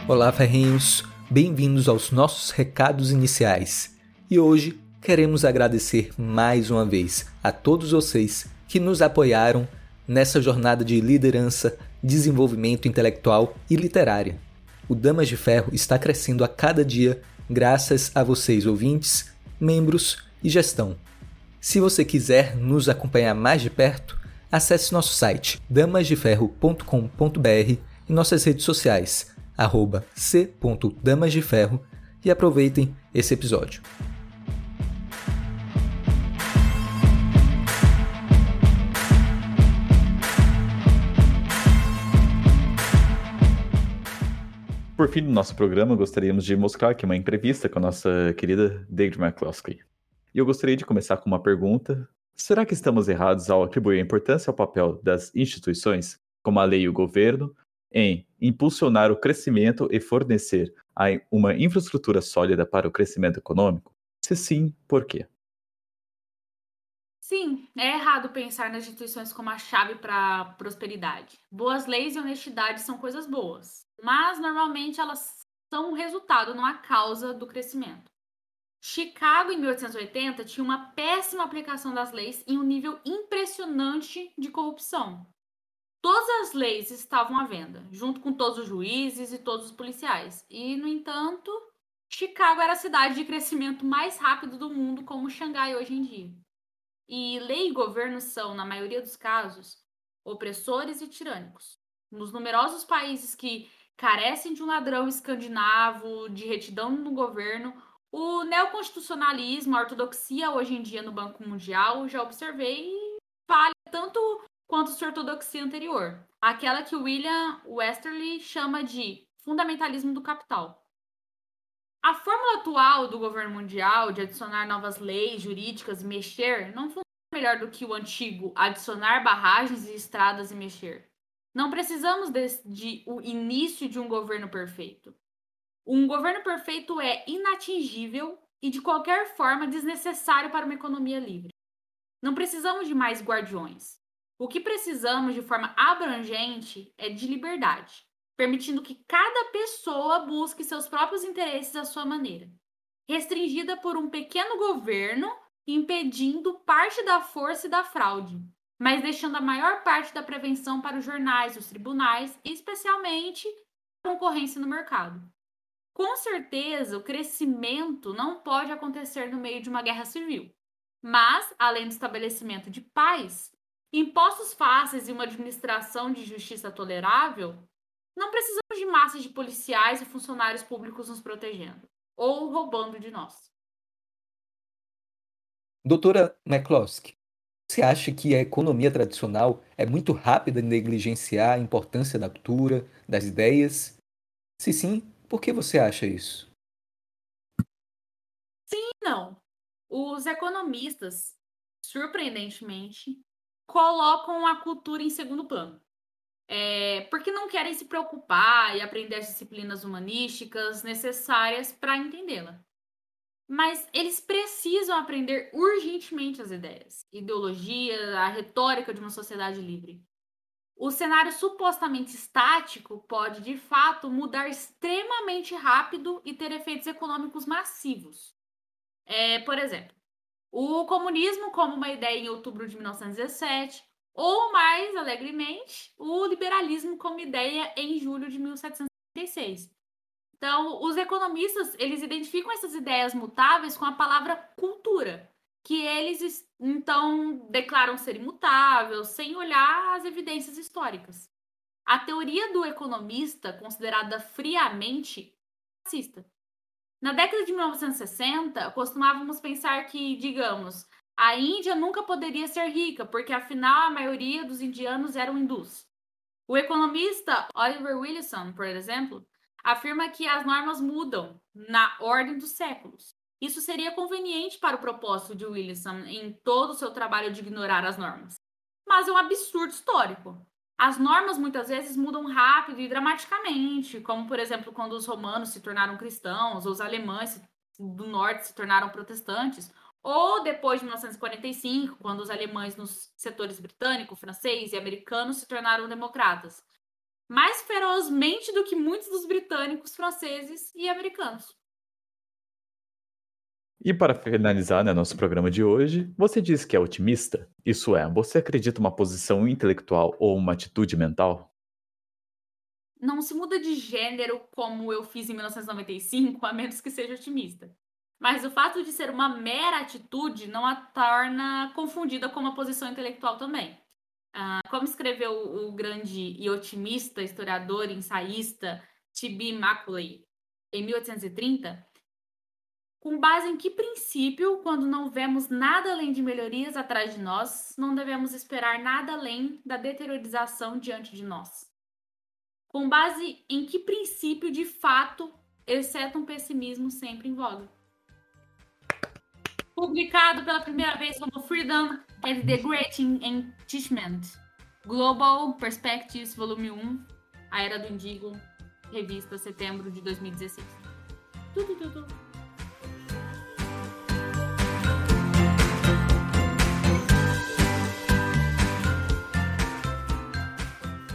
Olá, ferrinhos! Bem-vindos aos nossos recados iniciais. E hoje queremos agradecer mais uma vez a todos vocês que nos apoiaram nessa jornada de liderança, desenvolvimento intelectual e literária. O Damas de Ferro está crescendo a cada dia graças a vocês, ouvintes, membros e gestão. Se você quiser nos acompanhar mais de perto, acesse nosso site damasdeferro.com.br e nossas redes sociais, arroba c.damasdeferro e aproveitem esse episódio. Por fim do nosso programa, gostaríamos de mostrar aqui uma entrevista com a nossa querida David McCloskey. E eu gostaria de começar com uma pergunta. Será que estamos errados ao atribuir importância ao papel das instituições, como a lei e o governo, em impulsionar o crescimento e fornecer uma infraestrutura sólida para o crescimento econômico? Se sim, por quê? Sim, é errado pensar nas instituições como a chave para a prosperidade. Boas leis e honestidade são coisas boas, mas normalmente elas são o resultado, não a causa do crescimento. Chicago, em 1880, tinha uma péssima aplicação das leis em um nível impressionante de corrupção. Todas as leis estavam à venda, junto com todos os juízes e todos os policiais. E, no entanto, Chicago era a cidade de crescimento mais rápido do mundo, como Xangai hoje em dia. E lei e governo são, na maioria dos casos, opressores e tirânicos. Nos numerosos países que carecem de um ladrão escandinavo, de retidão no governo, o neoconstitucionalismo, a ortodoxia hoje em dia no Banco Mundial, já observei falha tanto quanto sua ortodoxia anterior, aquela que William Westerly chama de fundamentalismo do capital. A fórmula atual do governo mundial de adicionar novas leis jurídicas e mexer não funciona melhor do que o antigo adicionar barragens e estradas e mexer. Não precisamos de, de o início de um governo perfeito. Um governo perfeito é inatingível e de qualquer forma desnecessário para uma economia livre. Não precisamos de mais guardiões. O que precisamos de forma abrangente é de liberdade permitindo que cada pessoa busque seus próprios interesses à sua maneira, restringida por um pequeno governo impedindo parte da força e da fraude, mas deixando a maior parte da prevenção para os jornais, os tribunais e, especialmente, a concorrência no mercado. Com certeza, o crescimento não pode acontecer no meio de uma guerra civil, mas, além do estabelecimento de paz, impostos fáceis e uma administração de justiça tolerável não precisamos de massas de policiais e funcionários públicos nos protegendo ou roubando de nós. Doutora McCloskey, você acha que a economia tradicional é muito rápida em negligenciar a importância da cultura, das ideias? Se sim, por que você acha isso? Sim e não. Os economistas, surpreendentemente, colocam a cultura em segundo plano é, porque não querem se preocupar e aprender as disciplinas humanísticas necessárias para entendê-la. Mas eles precisam aprender urgentemente as ideias, ideologia, a retórica de uma sociedade livre. O cenário supostamente estático pode, de fato, mudar extremamente rápido e ter efeitos econômicos massivos. É, por exemplo, o comunismo como uma ideia em outubro de 1917, ou mais alegremente, o liberalismo como ideia em julho de 1776. Então, os economistas, eles identificam essas ideias mutáveis com a palavra cultura, que eles então declaram ser imutável, sem olhar as evidências históricas. A teoria do economista, considerada friamente racista. Na década de 1960, costumávamos pensar que, digamos, a Índia nunca poderia ser rica, porque afinal a maioria dos indianos eram hindus. O economista Oliver Wilson, por exemplo, afirma que as normas mudam na ordem dos séculos. Isso seria conveniente para o propósito de Wilson em todo o seu trabalho de ignorar as normas. Mas é um absurdo histórico. As normas muitas vezes mudam rápido e dramaticamente, como por exemplo quando os romanos se tornaram cristãos, ou os alemães do norte se tornaram protestantes, ou depois de 1945, quando os alemães nos setores britânico, francês e americano se tornaram democratas. mais ferozmente do que muitos dos britânicos, franceses e americanos. E para finalizar né, nosso programa de hoje, você disse que é otimista? Isso é, você acredita uma posição intelectual ou uma atitude mental? Não se muda de gênero como eu fiz em 1995, a menos que seja otimista. Mas o fato de ser uma mera atitude não a torna confundida com uma posição intelectual também. Uh, como escreveu o grande e otimista historiador e ensaísta T.B. Macaulay em 1830, com base em que princípio, quando não vemos nada além de melhorias atrás de nós, não devemos esperar nada além da deteriorização diante de nós? Com base em que princípio, de fato, exceto um pessimismo sempre em voga? Publicado pela primeira vez como Freedom and the Great Enchantment, Global Perspectives, volume 1, A Era do Indigo, revista setembro de 2016. Tudo, tudo, tudo.